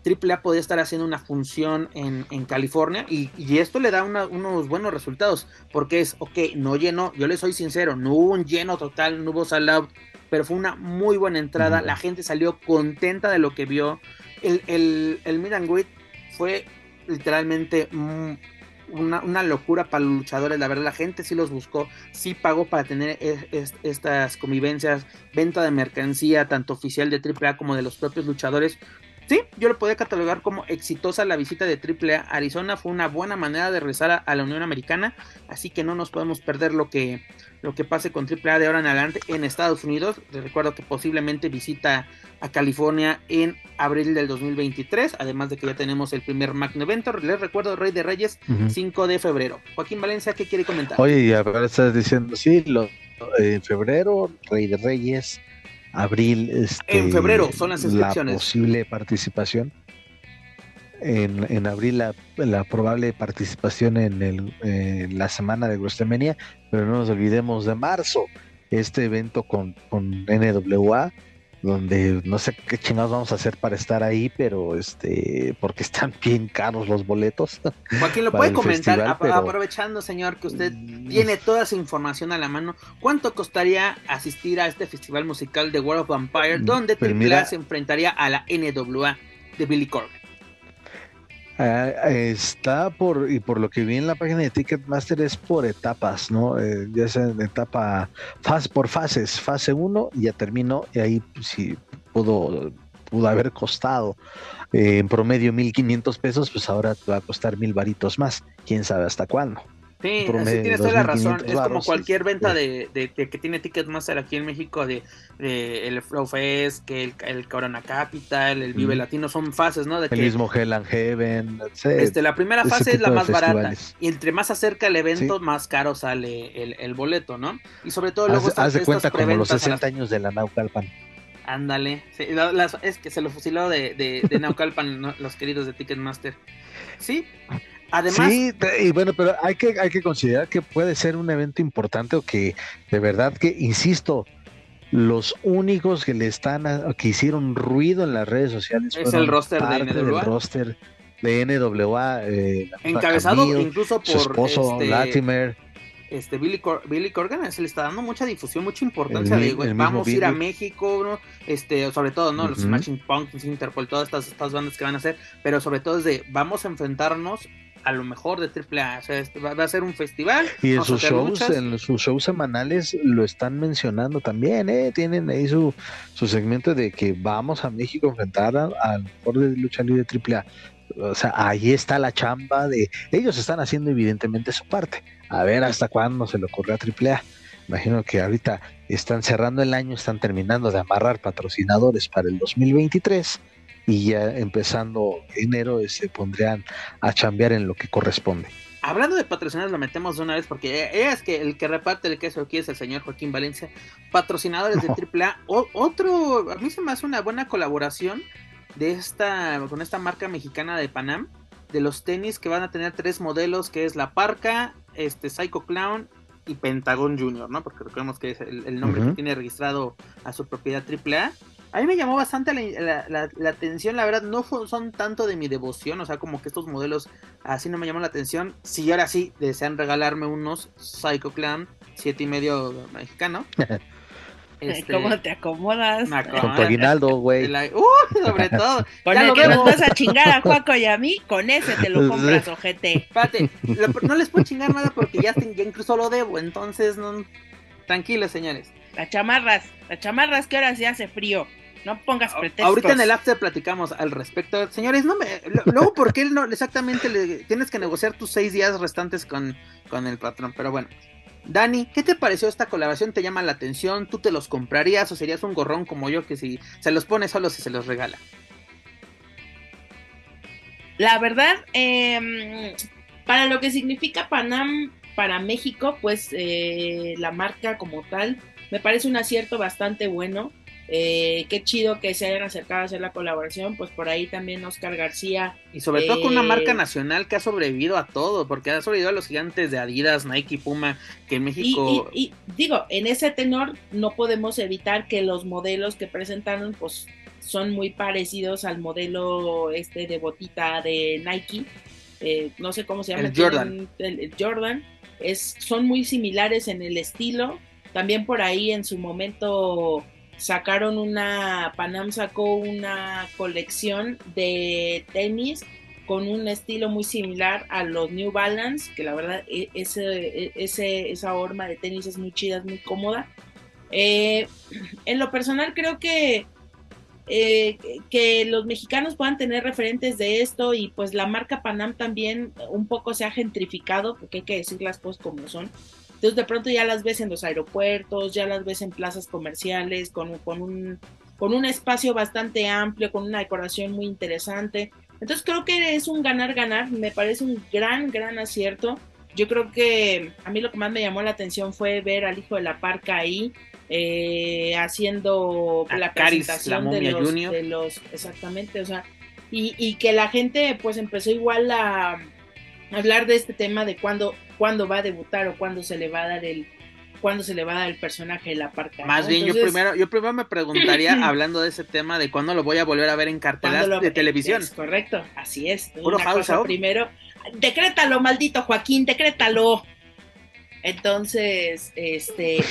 AAA podría estar haciendo una función en, en California y, y esto le da una- unos buenos resultados porque es, ok, no llenó, yo le soy sincero, no hubo un lleno total, no hubo out, pero fue una muy buena entrada, la gente salió contenta de lo que vio, el, el, el meet and greet fue literalmente mm, una, una locura para los luchadores, la verdad la gente sí los buscó, sí pagó para tener es- es- estas convivencias, venta de mercancía, tanto oficial de AAA como de los propios luchadores. Sí, yo lo podría catalogar como exitosa la visita de AAA a Arizona. Fue una buena manera de regresar a, a la Unión Americana. Así que no nos podemos perder lo que, lo que pase con AAA de ahora en adelante en Estados Unidos. Les recuerdo que posiblemente visita a California en abril del 2023. Además de que ya tenemos el primer Magno Evento. Les recuerdo Rey de Reyes, Ujú. 5 de febrero. Joaquín Valencia, ¿qué quiere comentar? Oye, y ahora estás diciendo, sí, lo, en febrero, Rey de Reyes, abril, este, En febrero son las La inscripciones. posible participación. En, en abril la, la probable participación en el, eh, la semana de WrestleMania, pero no nos olvidemos de marzo, este evento con, con NWA, donde no sé qué chingados vamos a hacer para estar ahí, pero este, porque están bien caros los boletos. Joaquín, ¿lo puede comentar? festival, Ap- pero- Aprovechando, señor, que usted tiene toda esa información a la mano. ¿Cuánto costaría asistir a este festival musical de World of Vampire, Mm, donde pues mira- se enfrentaría a la NWA de Billy Corgan? Ah, está por, y por lo que vi en la página de Ticketmaster es por etapas, ¿no? Eh, ya sea en etapa, fase por fases, fase 1 ya terminó y ahí pues, sí pudo, pudo haber costado eh, en promedio 1500 pesos, pues ahora te va a costar mil varitos más, quién sabe hasta cuándo. Sí, promedio sí, tienes toda la razón. 2,500 Es como cualquier sí. venta de, de- de que tiene Ticketmaster aquí en México, de, de el Flow Fest, que el, el Corona Capital, el Vive. Latino, son fases, ¿no? De El que mismo Hell and Heaven, Este, la primera fase es la más barata y entre más acerca el evento, más caro sale el, el boleto, ¿no? Y sobre todo luego haz, haz de cuenta como los preventas a 60 las- años de la Naucalpan. Ándale, sí, es que se lo fusiló de, de, de Naucalpan ¿no? los queridos de Ticketmaster. Sí, además, Sí, y bueno, pero hay que, hay que considerar que puede ser un evento importante o que de verdad que, insisto, los únicos que le están, a- que hicieron ruido en las redes sociales Es el roster de NWA. del roster de NWA, eh, encabezado Camille, incluso su por esposo este, Latimer, este Billy, Billy Corgan se le está dando mucha difusión, mucha importancia de vamos a ir a México, ¿no? este, sobre todo, ¿no? Los Smashing Pumpkins, Interpol, todas estas, estas bandas que van a hacer, pero sobre todo es de vamos a enfrentarnos a lo mejor de AAA, o sea, este, va, a ser un festival. Y en sus shows, en sus shows semanales lo están mencionando también, ¿eh? Tienen ahí su, su segmento de que vamos a México a enfrentar al mejor de lucha libre AAA. O sea, ahí está la chamba de ellos están haciendo evidentemente su parte. A ver hasta cuándo se le ocurre a AAA. Imagino que ahorita están cerrando el año, están terminando de amarrar patrocinadores para el 2023 y ya empezando enero se pondrían a chambear en lo que corresponde. Hablando de patrocinadores, lo metemos de una vez porque es que el que reparte el queso aquí es el señor Joaquín Valencia. Patrocinadores de AAA. otro, a mí se me hace una buena colaboración de esta, con esta marca mexicana de Panam, de los tenis que van a tener tres modelos, que es la Parca, este Psycho Clown y Pentagon Junior, ¿no? Porque recordemos que es el, nombre que tiene registrado a su propiedad AAA. A mí me llamó bastante la, atención, la verdad, no son tanto de mi devoción, o sea, como que estos modelos así no me llaman la atención. Si ahora sí desean regalarme unos Psycho Clown, siete y medio mexicano, Este, ¿Cómo te acomodas? Con tu aguinaldo, güey. Uh, sobre todo. Con el que nos vas a chingar a Juaco y a mí, con ese te lo compras, ojete. Espérate, no les puedo chingar nada porque ya, ya incluso lo debo, entonces no... Tranquilos, señores. Las chamarras, las chamarras que ahora se hace frío. No pongas pretextos. Ahorita en el after platicamos al respecto. Señores, no me. Luego, ¿por qué no exactamente le, tienes que negociar tus seis días restantes con, con el patrón? Pero bueno. Dani, ¿qué te pareció esta colaboración? ¿Te llama la atención? ¿Tú te los comprarías o serías un gorrón como yo que si se los pone solo si se los regala? La verdad, em, para lo que significa Panam para México, pues eh, la marca como tal, me parece un acierto bastante bueno. Eh, qué chido que se hayan acercado a hacer la colaboración, pues por ahí también Oscar García. Y sobre todo con una marca eh, nacional que ha sobrevivido a todo, porque ha sobrevivido a los gigantes de Adidas, Nike, Puma, que en México... Y, digo, en ese tenor no podemos evitar que los modelos que presentaron, pues son muy parecidos al modelo este de botita de Nike, eh, no sé cómo se llama. El Jordan. El, Jordan. Es, son muy similares en el estilo. También por ahí en su momento sacaron una, Panam sacó una colección de tenis con un estilo muy similar a los New Balance, que la verdad e, ese, e, ese, esa horma de tenis es muy chida, es muy cómoda. Eh, en lo personal creo que, eh, que los mexicanos puedan tener referentes de esto y pues la marca Panam también un poco se ha gentrificado, porque hay que decir las cosas como son. Entonces de pronto ya las ves en los aeropuertos, ya las ves en plazas comerciales, con, con, un, con un espacio bastante amplio, con una decoración muy interesante. Entonces creo que es un ganar-ganar, me parece un gran, gran acierto. Yo creo que a mí lo que más me llamó la atención fue ver al hijo de la parca ahí, eh, haciendo la presentación de, los, de, los, exactamente, o sea, y, y, que la gente pues empezó igual a hablar de este tema de cuándo, cuándo va a debutar o cuándo se le va a dar el cuándo se le va a dar el personaje de la parca. Más bien, yo primero, yo primero me preguntaría, hablando de ese tema, de cuándo lo voy a volver a ver en cartelas de televisión. correcto, así es. Una cosa primero, decrétalo, maldito Joaquín, decrétalo. Entonces, este,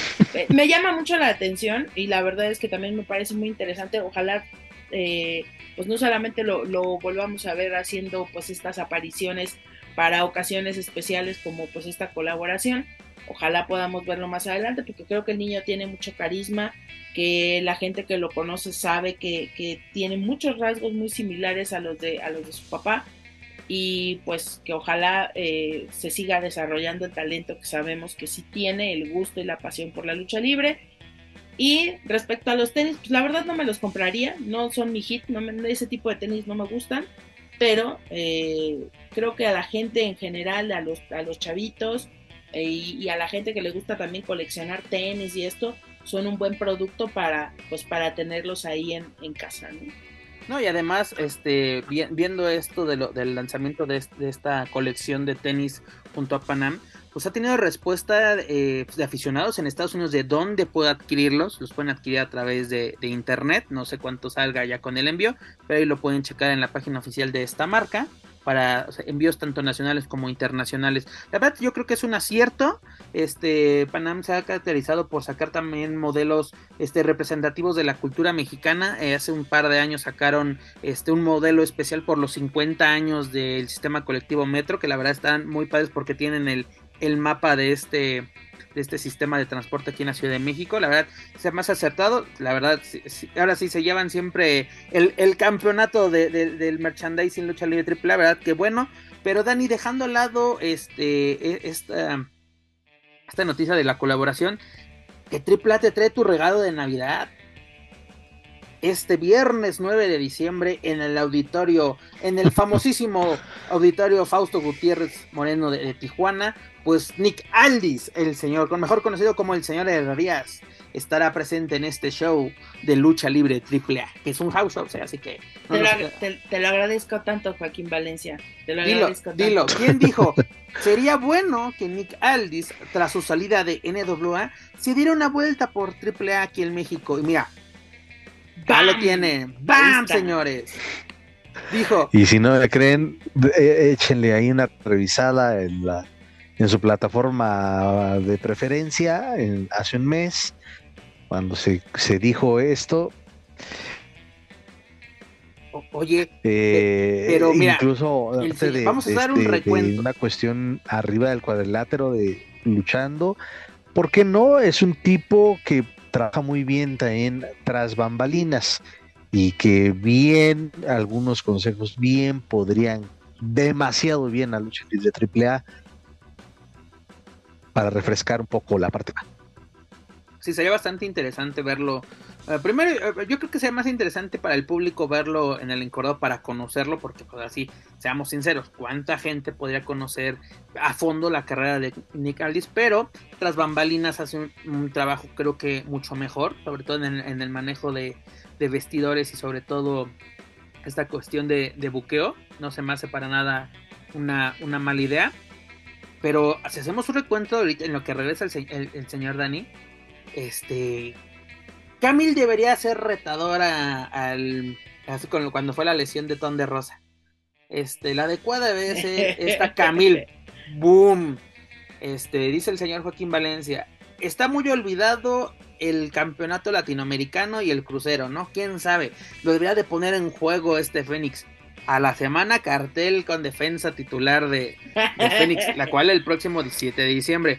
me llama mucho la atención y la verdad es que también me parece muy interesante. Ojalá, eh, pues no solamente lo, lo volvamos a ver haciendo pues estas apariciones para ocasiones especiales como pues esta colaboración. Ojalá podamos verlo más adelante porque creo que el niño tiene mucho carisma, que la gente que lo conoce sabe que, tiene muchos rasgos muy similares a los de, a los de su papá y pues que ojalá eh, se siga desarrollando el talento que sabemos que sí tiene, el gusto y la pasión por la lucha libre. Y respecto a los tenis, pues la verdad no me los compraría, no son mi hit, no ese tipo de tenis no me gustan, pero eh, creo que a la gente en general, a los, a los chavitos eh, y, a la gente que le gusta también coleccionar tenis y esto, son un buen producto para, pues, para tenerlos ahí en, en casa, ¿no? No, y además, este, viendo esto de lo, del lanzamiento de, de, esta colección de tenis junto a Panam, pues ha tenido respuesta eh, pues, de aficionados en Estados Unidos de dónde puede adquirirlos. Los pueden adquirir a través de, internet. No sé cuánto salga ya con el envío, pero ahí lo pueden checar en la página oficial de esta marca. para envíos tanto nacionales como internacionales. La verdad, yo creo que es un acierto. Este Panam se ha caracterizado por sacar también modelos este, representativos de la cultura mexicana. Eh, hace un par de años sacaron este, un modelo especial por los 50 años del sistema colectivo Metro, que la verdad están muy padres porque tienen el, el mapa de este de este sistema de transporte aquí en la Ciudad de México. La verdad, se más acertado. La verdad, ahora sí se llevan siempre el, campeonato de, del merchandising lucha libre triple. La verdad, que bueno. Pero Dani, dejando al lado este, e, esta, esta noticia de la colaboración, que Triple te trae tu regalo de Navidad este viernes 9 de diciembre en el auditorio, en el famosísimo auditorio Fausto Gutiérrez Moreno de, Tijuana, pues Nick Aldis, el señor, mejor conocido como el señor Herrerías, estará presente en este show de lucha libre AAA, que es un house show, así que... te, lo, agradezco tanto, Joaquín Valencia. Te lo dilo, agradezco dilo, ¿quién dijo? Sería bueno que Nick Aldis, tras su salida de NWA, se diera una vuelta por AAA aquí en México. Y mira, ya lo tiene. ¡Bam, señores! Dijo. Y si no le creen, échenle ahí una revisada en la en su plataforma de preferencia hace un mes, cuando se, se dijo esto. oye, eh, pero mira, incluso vamos a dar un este, recuento. una cuestión arriba del cuadrilátero de luchando, ¿por qué no? Es un tipo que trabaja muy bien también tras bambalinas y que bien, algunos consejos bien podrían demasiado bien a lucha de AAA para refrescar un poco la parte Sí, sería bastante interesante verlo. Eh, primero, eh, yo creo que sería más interesante para el público verlo en el encordado para conocerlo, porque pues así, seamos sinceros, ¿cuánta gente podría conocer a fondo la carrera de Nick Aldis? Pero tras bambalinas hace un, trabajo creo que mucho mejor, sobre todo en el, manejo de, vestidores y sobre todo esta cuestión de, buqueo. No se me hace para nada una, una mala idea. Pero si hacemos un recuento ahorita en lo que regresa el, señor Dani, este. Camil debería ser retadora al. Así cuando fue la lesión de Ton de Rosa. Este, la adecuada debe ser esta Camil. Boom. Este, dice el señor Joaquín Valencia. Está muy olvidado el campeonato latinoamericano y el crucero, ¿no? ¿Quién sabe? Lo debería de poner en juego este Fénix a la semana cartel con defensa titular de, Fénix, la cual el próximo 17 de diciembre.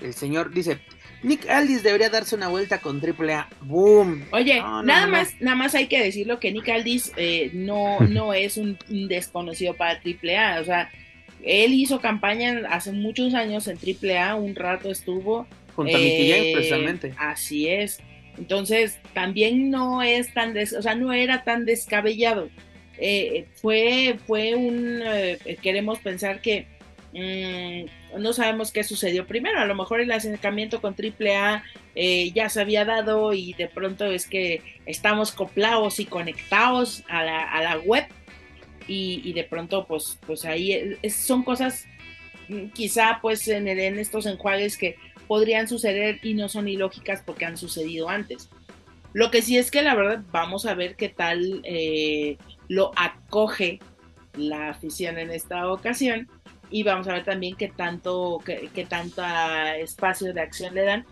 El señor dice, Nick Aldis debería darse una vuelta con AAA. ¡Boom! Oye, nada más, nada más hay que decirlo que Nick Aldis eh, no, no es un, desconocido para AAA. O sea, él hizo campaña hace muchos años en AAA, un rato estuvo. Junto a Mickey James, eh, precisamente. Así es. Entonces, también no es tan, o sea, no era tan descabellado. Eh, fue, fue un, eh, queremos pensar que mm, no sabemos qué sucedió primero, a lo mejor el acercamiento con AAA eh, ya se había dado y de pronto es que estamos coplados y conectados a la, a la web y, de pronto pues, pues ahí son cosas mm, quizá pues en, en estos enjuagues que podrían suceder y no son ilógicas porque han sucedido antes. Lo que sí es que la verdad vamos a ver qué tal eh, lo acoge la afición en esta ocasión y vamos a ver también qué tanto, qué, tanto espacio de acción le dan.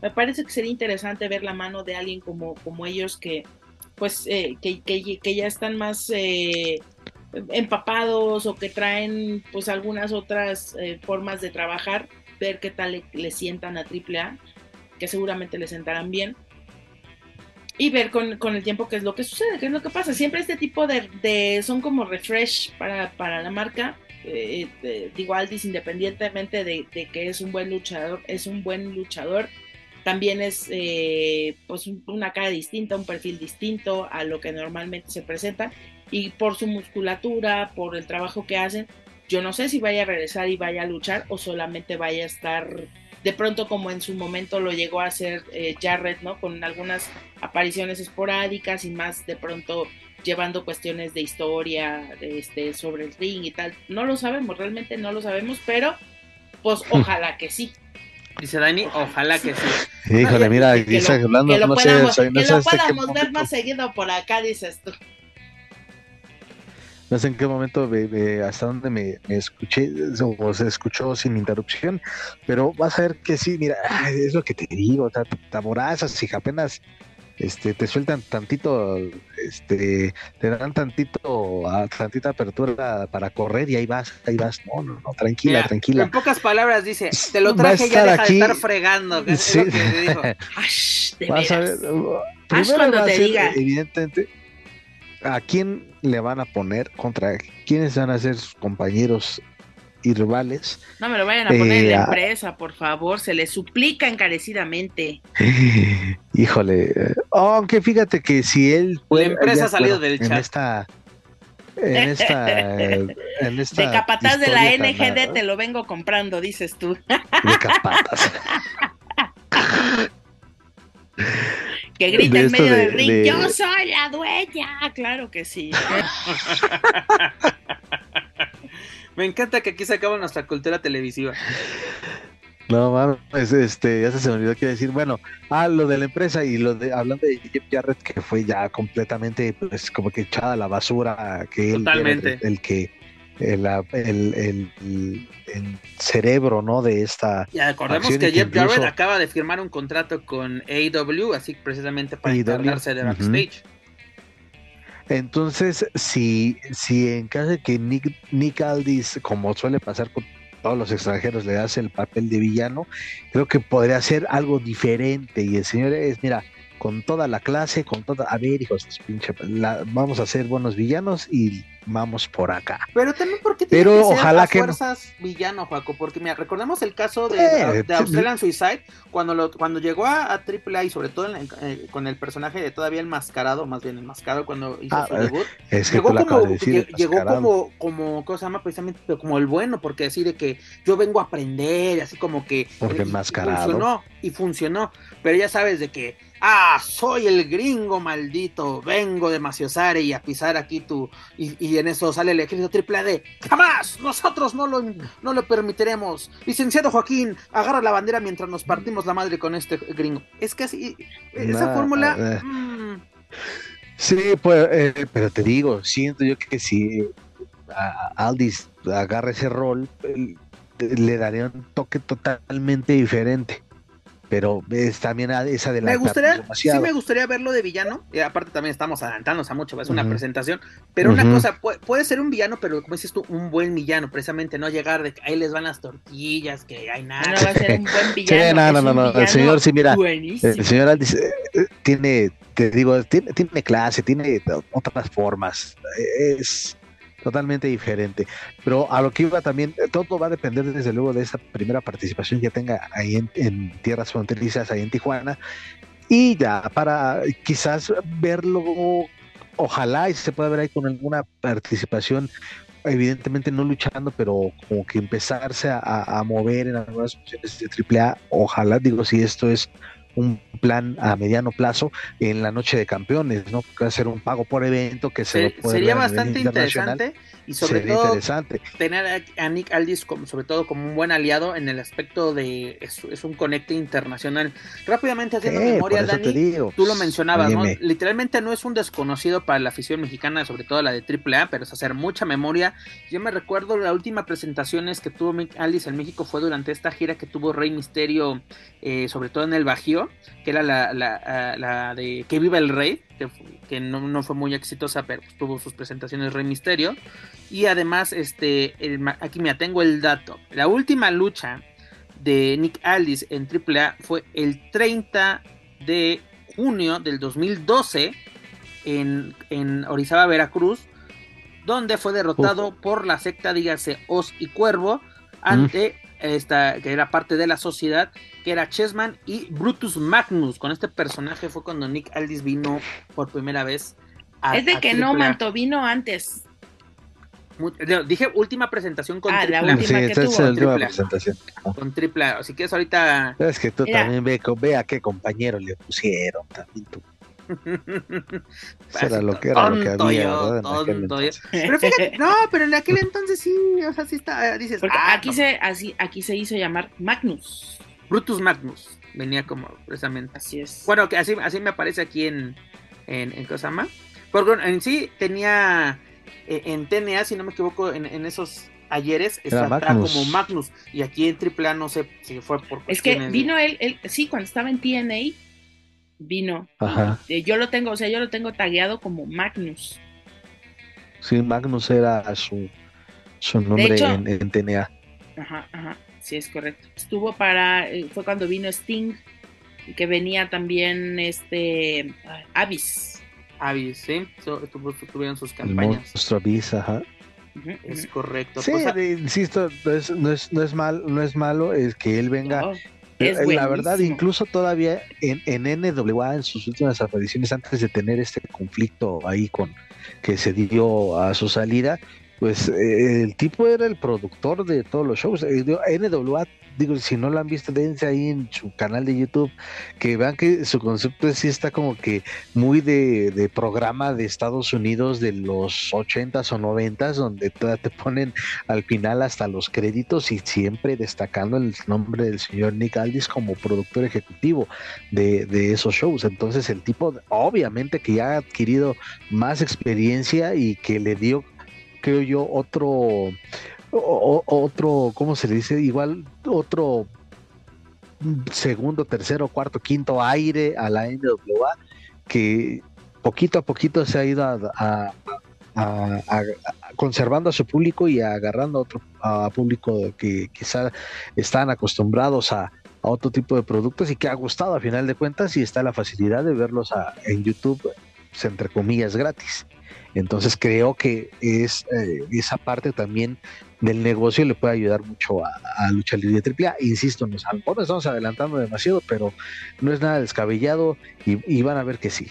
Me parece que sería interesante ver la mano de alguien como, como ellos que pues eh, que, que, ya están más eh, empapados o que traen pues algunas otras formas de trabajar, ver qué tal le, le sientan a AAA, que seguramente le sentarán bien y ver con, el tiempo qué es lo que sucede, qué es lo que pasa. Siempre este tipo de, son como refresh para, para la marca. Eh, digo, Aldis, independientemente de, que es un buen luchador, es un buen luchador, también es eh, pues una cara distinta, un perfil distinto a lo que normalmente se presenta. Y por su musculatura, por el trabajo que hacen, yo no sé si vaya a regresar y vaya a luchar o solamente vaya a estar de pronto como en su momento lo llegó a hacer eh, Jarrett, ¿no? Con algunas apariciones esporádicas y más de pronto llevando cuestiones de historia este, sobre el ring y tal. No lo sabemos, realmente no lo sabemos, pero pues hmm. ojalá que sí. Dice Dani, ojalá, que sí. Híjole, mira, dice hablando, que lo podamos, que lo podamos ver más seguido por acá, dices tú. No sé en qué momento, hasta dónde me, escuché o se escuchó sin interrupción, pero vas a ver que sí, mira, es lo que te digo, taborazas y apenas este, te sueltan tantito, este, te dan tantito, tantita apertura para correr y ahí vas, ahí vas, no, no, no, tranquila, tranquila. En pocas palabras dice, te lo traje ya deja de estar fregando, sí. vas a ver, primero va a ser, evidentemente, a quién le van a poner, contra quiénes van a ser sus compañeros y rivales. No me lo vayan a poner en la eh, empresa, por favor, se le suplica encarecidamente. Híjole, aunque fíjate que si él la empresa ha salido del chat. En esta en esta, en esta de capataz de la NGD te lo vengo comprando, dices tú. De capataz. que grita en medio del ring, yo soy la dueña, claro que sí. Me encanta que aquí se acaba nuestra cultura televisiva. No mames, este, ya se me olvidó qué decir. Bueno, ah, lo de la empresa y lo de hablando de Jeff Jarrett, que fue ya completamente, pues, como que echada a la basura, que él Totalmente. el, que el, el, el, cerebro, ¿no? De esta. Y acordemos que Jeff Jarrett acaba de firmar un contrato con AEW, así precisamente para encargarse de backstage. Entonces, si, si en caso de que Nick, Nick Aldis, como suele pasar con todos los extranjeros, le hace el papel de villano, creo que podría ser algo diferente. Y el señor es, mira, con toda la clase, con toda. A ver, hijos, pinche, vamos a ser buenos villanos y vamos por acá. Pero también porque tiene Pero que ojalá ser a fuerzas villano, Joaco, porque mira, recordemos el caso de, eh, de Australian Suicide, cuando lo, cuando llegó a, a AAA y sobre todo eh, con el personaje de todavía el mascarado, más bien el mascarado cuando hizo ah, su debut, llegó, como, llegó como, como, ¿cómo se llama? Precisamente como el bueno, porque decide que yo vengo a aprender, así como que porque el mascarado. funcionó y funcionó, pero ya sabes de que ah, soy el gringo maldito, vengo de Maciosare y a pisar aquí tu... Y, en eso sale el ejército triple D. Jamás, nosotros no lo, no lo permitiremos. Licenciado Joaquín, agarra la bandera mientras nos partimos la madre con este gringo. Es que así, esa fórmula... Eh. Mm. Sí, pues, eh, pero te digo, siento yo que si Aldis agarra ese rol, le daría un toque totalmente diferente pero es también me gustaría sí me gustaría verlo de villano y aparte también estamos adelantándonos a mucho es una presentación pero una cosa puede, ser un villano pero como dices tú un buen villano precisamente no llegar de que ahí les van las tortillas que hay nada. No va a ser un buen villano no no no, el señor sí mira el señor dice, eh, tiene te digo tiene, tiene clase tiene otras formas es totalmente diferente. Pero a lo que iba también, eh, todo va a depender desde luego de esa primera participación que tenga ahí en, tierras fronterizas, ahí en Tijuana. Y ya para quizás verlo, ojalá y se pueda ver ahí con alguna participación evidentemente no luchando, pero como que empezarse a, mover en algunas funciones de AAA, ojalá, digo, si esto es un plan a mediano plazo en la noche de campeones, ¿no? Que va a ser un pago por evento que se, sería bastante interesante y sobre todo tener a, Nick Aldis como sobre todo como un buen aliado en el aspecto de es, un conecte internacional. Rápidamente haciendo memoria, Dani, tú lo mencionabas, ¿no? Literalmente no es un desconocido para la afición mexicana, sobre todo la de AAA, pero es hacer mucha memoria. Yo me recuerdo la última presentaciones que tuvo Nick Aldis en México fue durante esta gira que tuvo Rey Misterio, eh, sobre todo en el Bajío, que era la, la, la de Que viva el Rey, que, no, fue muy exitosa, pero pues, tuvo sus presentaciones Rey Misterio. Y además, este, aquí me atengo el dato. La última lucha de Nick Aldis en AAA fue el 30 de junio del 2012 en, en Orizaba, Veracruz, donde fue derrotado por la secta, dígase, Os y Cuervo, ante esta, que era parte de la sociedad, que era Chessman y Brutus Magnus. Con este personaje fue cuando Nick Aldis vino por primera vez a Es de que no, Manto, vino antes. Dije última presentación con ah, La última que tuvo. última presentación. Con triple Así que es ahorita. Es que tú también ve, ve a qué compañero le pusieron también tú. Era lo que era lo que había, yo, tonto Pero fíjate, no, pero en aquel entonces sí, o sea, sí está, dices, ah, aquí se así aquí se hizo llamar Magnus. Brutus Magnus venía como precisamente. Así es. Bueno, que así así me aparece aquí en en, en Kosama. Porque en sí tenía eh, en TNA, si no me equivoco, en, esos ayeres estaba como Magnus y aquí en AAA no sé si fue por es que vino él, él, sí cuando estaba en TNA vino. Ajá. Eh, yo lo tengo o sea yo lo tengo tagueado como Magnus. Sí Magnus era su su nombre en, en, TNA ajá ajá sí es correcto. Estuvo para eh, fue cuando vino Sting y que venía también este Avis Avis sí tuvieron sus campañas. monstruo Avis ajá. Es correcto. Sí, insisto, no es, no, es, no, es mal, no es malo es que él venga. Eh, la verdad, incluso todavía en, en NWA, en sus últimas apariciones, antes de tener este conflicto ahí con que se dio a su salida, pues eh, el tipo era el productor de todos los shows. Eh, NWA digo, si no lo han visto, dense ahí en su canal de YouTube, que vean que su concepto sí está como que muy de, programa de Estados Unidos de los 80s o 90s, donde te ponen al final hasta los créditos y siempre destacando el nombre del señor Nick Aldis como productor ejecutivo de, de esos shows. Entonces el tipo, obviamente que ya ha adquirido más experiencia y que le dio creo yo, otro, otro, ¿cómo se le dice? Igual otro segundo, tercero, cuarto, quinto aire a la NWA que poquito a poquito se ha ido a, conservando a su público y agarrando a otro público que quizá están acostumbrados a, otro tipo de productos y que ha gustado a final de cuentas y está la facilidad de verlos en YouTube, pues, entre comillas, gratis. Entonces creo que es eh, esa parte también del negocio le puede ayudar mucho a, Lucha Libre AAA. Insisto, nos, a estamos adelantando demasiado, pero no es nada descabellado y, van a ver que sí.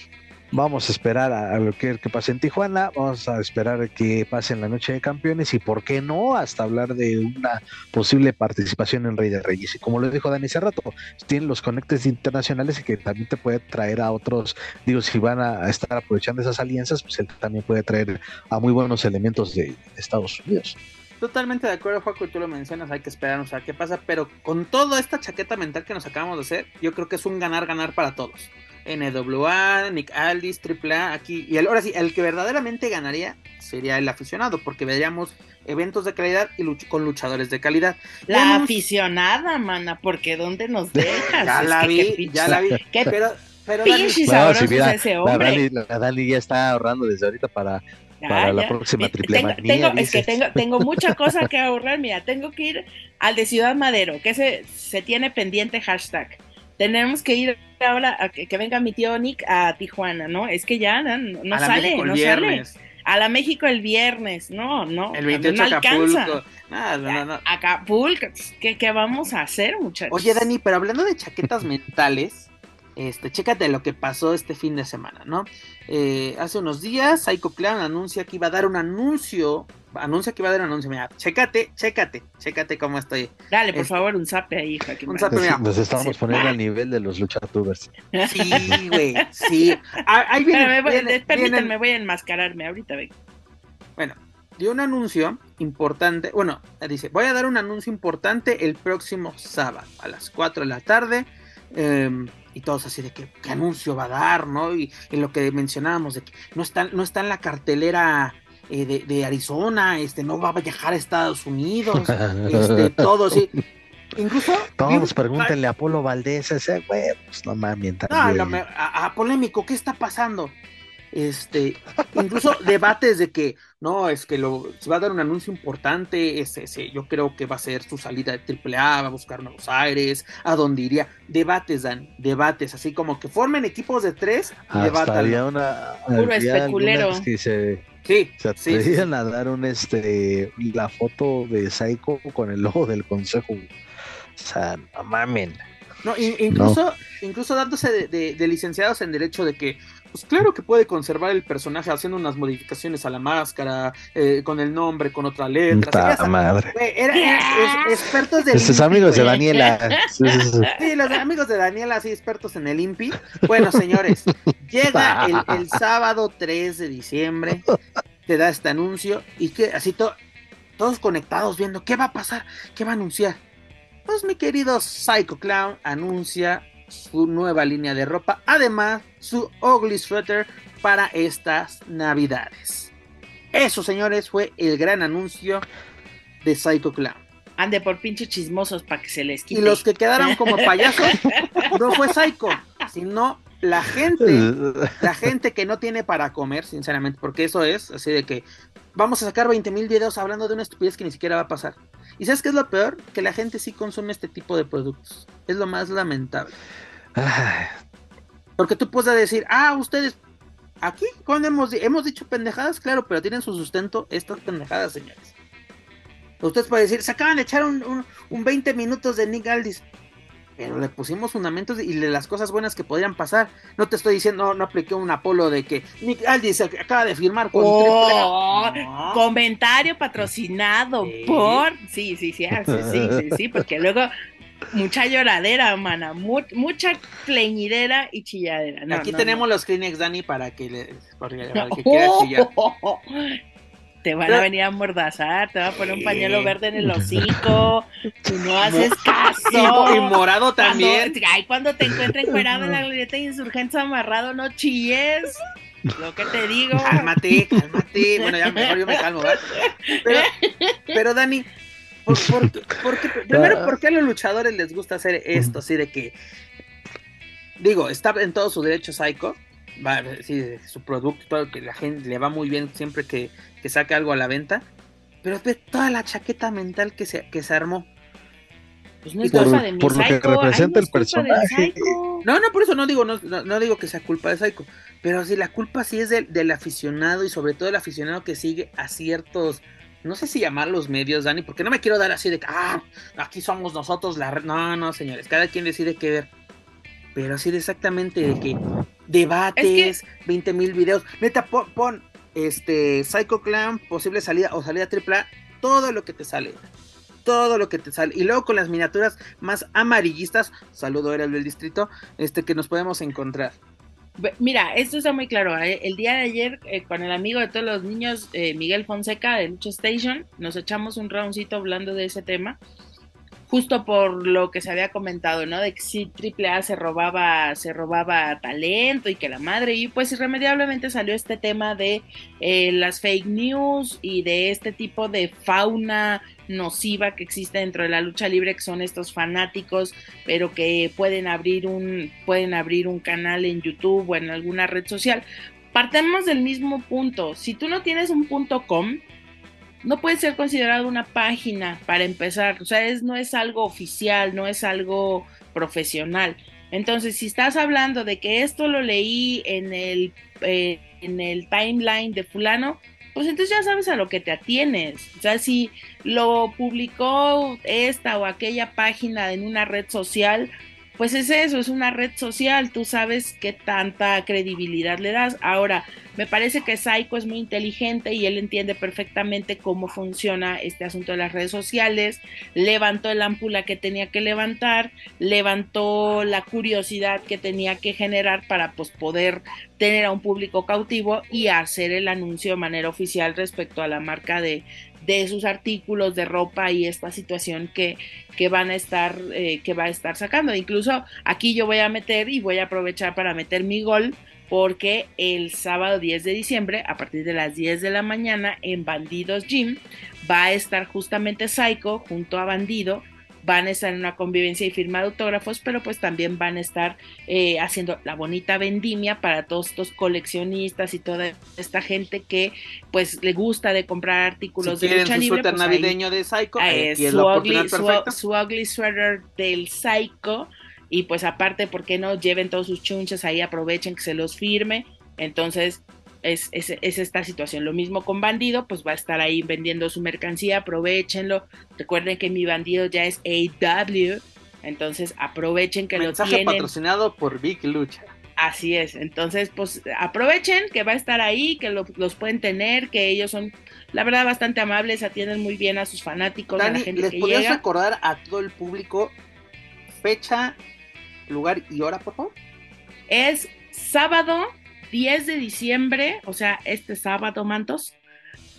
Vamos a esperar a, ver qué, pase en Tijuana, vamos a esperar a que pase en la Noche de Campeones y, ¿por qué no?, hasta hablar de una posible participación en Rey de Reyes. Y como lo dijo Dani hace rato, tienen los conectes internacionales y que también te puede traer a otros, digo, si van a estar aprovechando esas alianzas, pues él también puede traer a muy buenos elementos de Estados Unidos. Totalmente de acuerdo, Juaco, tú lo mencionas, hay que esperar a ver qué pasa, pero con toda esta chaqueta mental que nos acabamos de hacer, yo creo que es un ganar-ganar para todos. NWA, Nick Aldis, AAA, aquí, y ahora sí, el que verdaderamente ganaría sería el aficionado, porque veríamos eventos de calidad y con luchadores de calidad. La aficionada, mana, porque ¿dónde nos dejas? ya la vi, ya la vi, pero... Pero ese hombre. la Dani ya está ahorrando desde ahorita para para la próxima triple tengo, Es que tengo, tengo mucha cosa que ahorrar. Mira, tengo que ir al de Ciudad Madero, que se, se tiene pendiente hashtag. Tenemos que ir ahora a que, venga mi tío Nick a Tijuana, ¿no? Es que ya no, sale, no sale. A la México el viernes, no, no. El 28 no Acapulco. No, no, no. Acapulco, ¿qué, ¿qué vamos a hacer, muchachos? Oye, Dani, pero hablando de chaquetas mentales, este, chécate lo que pasó este fin de semana, ¿no? Eh, hace unos días, Psycho Clown anuncia que iba a dar un anuncio. Anuncia que iba a dar un anuncio. Mira, chécate, chécate, chécate cómo estoy. Dale, por favor, un zape ahí, Un zape, mira. Nos estamos poniendo al nivel de los luchadores. Sí, güey, sí. Ah, ahí viene, permítanme, voy a enmascararme. Ahorita vengo. Bueno, dio un anuncio importante. Bueno, dice: Voy a dar un anuncio importante el próximo sábado a las 4 de la tarde. Eh, y todos así de que qué anuncio va a dar, ¿no? Y, en lo que mencionábamos de que no está, no está en la cartelera eh, de, Arizona, este, no va a viajar a Estados Unidos, este, todo sí. Incluso. Todos pregúntenle a Apolo Valdés, ese güey, pues no mames. No, a, a, polémico, ¿qué está pasando? Este, incluso debates de que no, es que lo, se va a dar un anuncio importante, ese, ese, yo creo que va a ser su salida de AAA, va a buscar Nuevos Aires, a dónde iría. Debates, Dan, debates, así como que formen equipos de tres y Había una. Puro especulero. Que se, sí, se atrevían a dar un este la foto de Psycho con el logo del consejo. O sea, no mamen. No, incluso, incluso dándose de licenciados en derecho de que pues claro que puede conservar el personaje haciendo unas modificaciones a la máscara, eh, con el nombre, con otra letra. madre. Era, expertos de. Sus amigos de Daniela. Sí, los amigos de Daniela, sí, expertos en el INPI. Bueno, señores, llega el, sábado 3 de diciembre, te da este anuncio y que así todos conectados viendo qué va a pasar, qué va a anunciar. Pues mi querido Psycho Clown anuncia su nueva línea de ropa, además su ugly sweater para estas navidades. Eso, señores, fue el gran anuncio de Psycho Clown. Ande por pinche chismosos para que se les quite. Y los que quedaron como payasos no fue Psycho, sino la gente, la gente que no tiene para comer, sinceramente, porque eso es así de que vamos a sacar 20 mil videos hablando de una estupidez que ni siquiera va a pasar. ¿Y sabes qué es lo peor? Que la gente sí consume este tipo de productos. Es lo más lamentable. Porque tú puedes decir, ah, ustedes, aquí, cuando hemos, hemos dicho pendejadas, claro, pero tienen su sustento estas pendejadas, señores. Ustedes pueden decir, se acaban de echar un, un, 20 minutos de Nick Aldis. Pero le pusimos fundamentos y de las cosas buenas que podrían pasar. No te estoy diciendo, no, no apliqué un Apolo de que Nick Aldis acaba de firmar con oh, Comentario patrocinado por. Sí, sí, sí, sí, sí, sí, sí, porque luego mucha lloradera, mana, mucha pleñidera y chilladera. Aquí tenemos los Kleenex, Dani, para que, le, para que, quiera chillar. Te van a venir a mordazar, te van a poner un pañuelo verde en el hocico, tú no haces caso. Y, morado también. Cuando, ay, cuando te encuentren cuerado en la glorieta de insurgentes amarrado, no chilles. Lo que te digo. Cálmate, cálmate. Bueno, ya mejor yo me calmo, ¿verdad? Pero, pero Dani, primero, ¿por qué a los luchadores les gusta hacer esto? Así de que, digo, está en todo su derecho Psycho, va, sí, su producto, que la gente le va muy bien siempre que, que saque algo a la venta, pero ve toda la chaqueta mental que se, que se armó. Pues no es por, de mi por lo que representa el personaje. No, no, por eso no digo, no, no, digo que sea culpa de Psycho, pero sí la culpa sí es del, del aficionado y sobre todo el aficionado que sigue a ciertos no sé si llamar los medios, Dani, porque no me quiero dar así de que, ah, aquí somos nosotros la. No, no, señores, cada quien decide qué ver. Pero así de exactamente de que debates, 20 mil videos. Neta, pon, este Psycho Clan, posible salida o salida AAA, todo lo que te sale. Todo lo que te sale. Y luego con las miniaturas más amarillistas, saludo era el del distrito, este que nos podemos encontrar. Mira, esto está muy claro. ¿eh? El día de ayer, eh, con el amigo de todos los niños, eh, Miguel Fonseca de Lucha Station, nos echamos un roundcito hablando de ese tema justo por lo que se había comentado, ¿no? De que sí AAA se robaba, se robaba talento y que la madre, y pues irremediablemente salió este tema de eh, las fake news y de este tipo de fauna nociva que existe dentro de la lucha libre, que son estos fanáticos, pero que pueden abrir un, pueden abrir un canal en YouTube o en alguna red social. Partemos del mismo punto. Si tú no tienes un punto com, no puede ser considerado una página para empezar, o sea, es, no es algo oficial, no es algo profesional. Entonces, si estás hablando de que esto lo leí en el, eh, en el timeline de fulano, pues entonces ya sabes a lo que te atienes. O sea, si lo publicó esta o aquella página en una red social, pues es eso, es una red social, tú sabes qué tanta credibilidad le das. Ahora, me parece que Psycho es muy inteligente y él entiende perfectamente cómo funciona este asunto de las redes sociales, levantó el ámpula que tenía que levantar, levantó la curiosidad que tenía que generar para pues, poder tener a un público cautivo y hacer el anuncio de manera oficial respecto a la marca de, de sus artículos de ropa y esta situación que, que van a estar eh, que va a estar sacando. Incluso aquí yo voy a meter y voy a aprovechar para meter mi gol porque el sábado 10 de diciembre a partir de las 10 de la mañana en Bandidos Gym va a estar justamente Psycho junto a Bandido van a estar en una convivencia y firma de autógrafos, pero pues también van a estar eh, haciendo la bonita vendimia para todos estos coleccionistas y toda esta gente que pues le gusta de comprar artículos de lucha libre. Pues, navideño de Psycho, eh, su, ugly, sweater del Psycho y pues aparte, ¿por qué no lleven todos sus chunches ahí, aprovechen que se los firme? Entonces, es, esta situación. Lo mismo con Bandido, pues va a estar ahí vendiendo su mercancía, aprovechenlo. Recuerden que mi bandido ya es AW, entonces aprovechen que lo tienen. patrocinado por Big Lucha. Así es, entonces pues aprovechen que va a estar ahí, que los pueden tener, que ellos son la verdad bastante amables, atienden muy bien a sus fanáticos, a la gente ¿les podrías recordar a todo el público fecha, lugar y hora, por favor? Es sábado 10 de diciembre, o sea, este sábado, Mantos,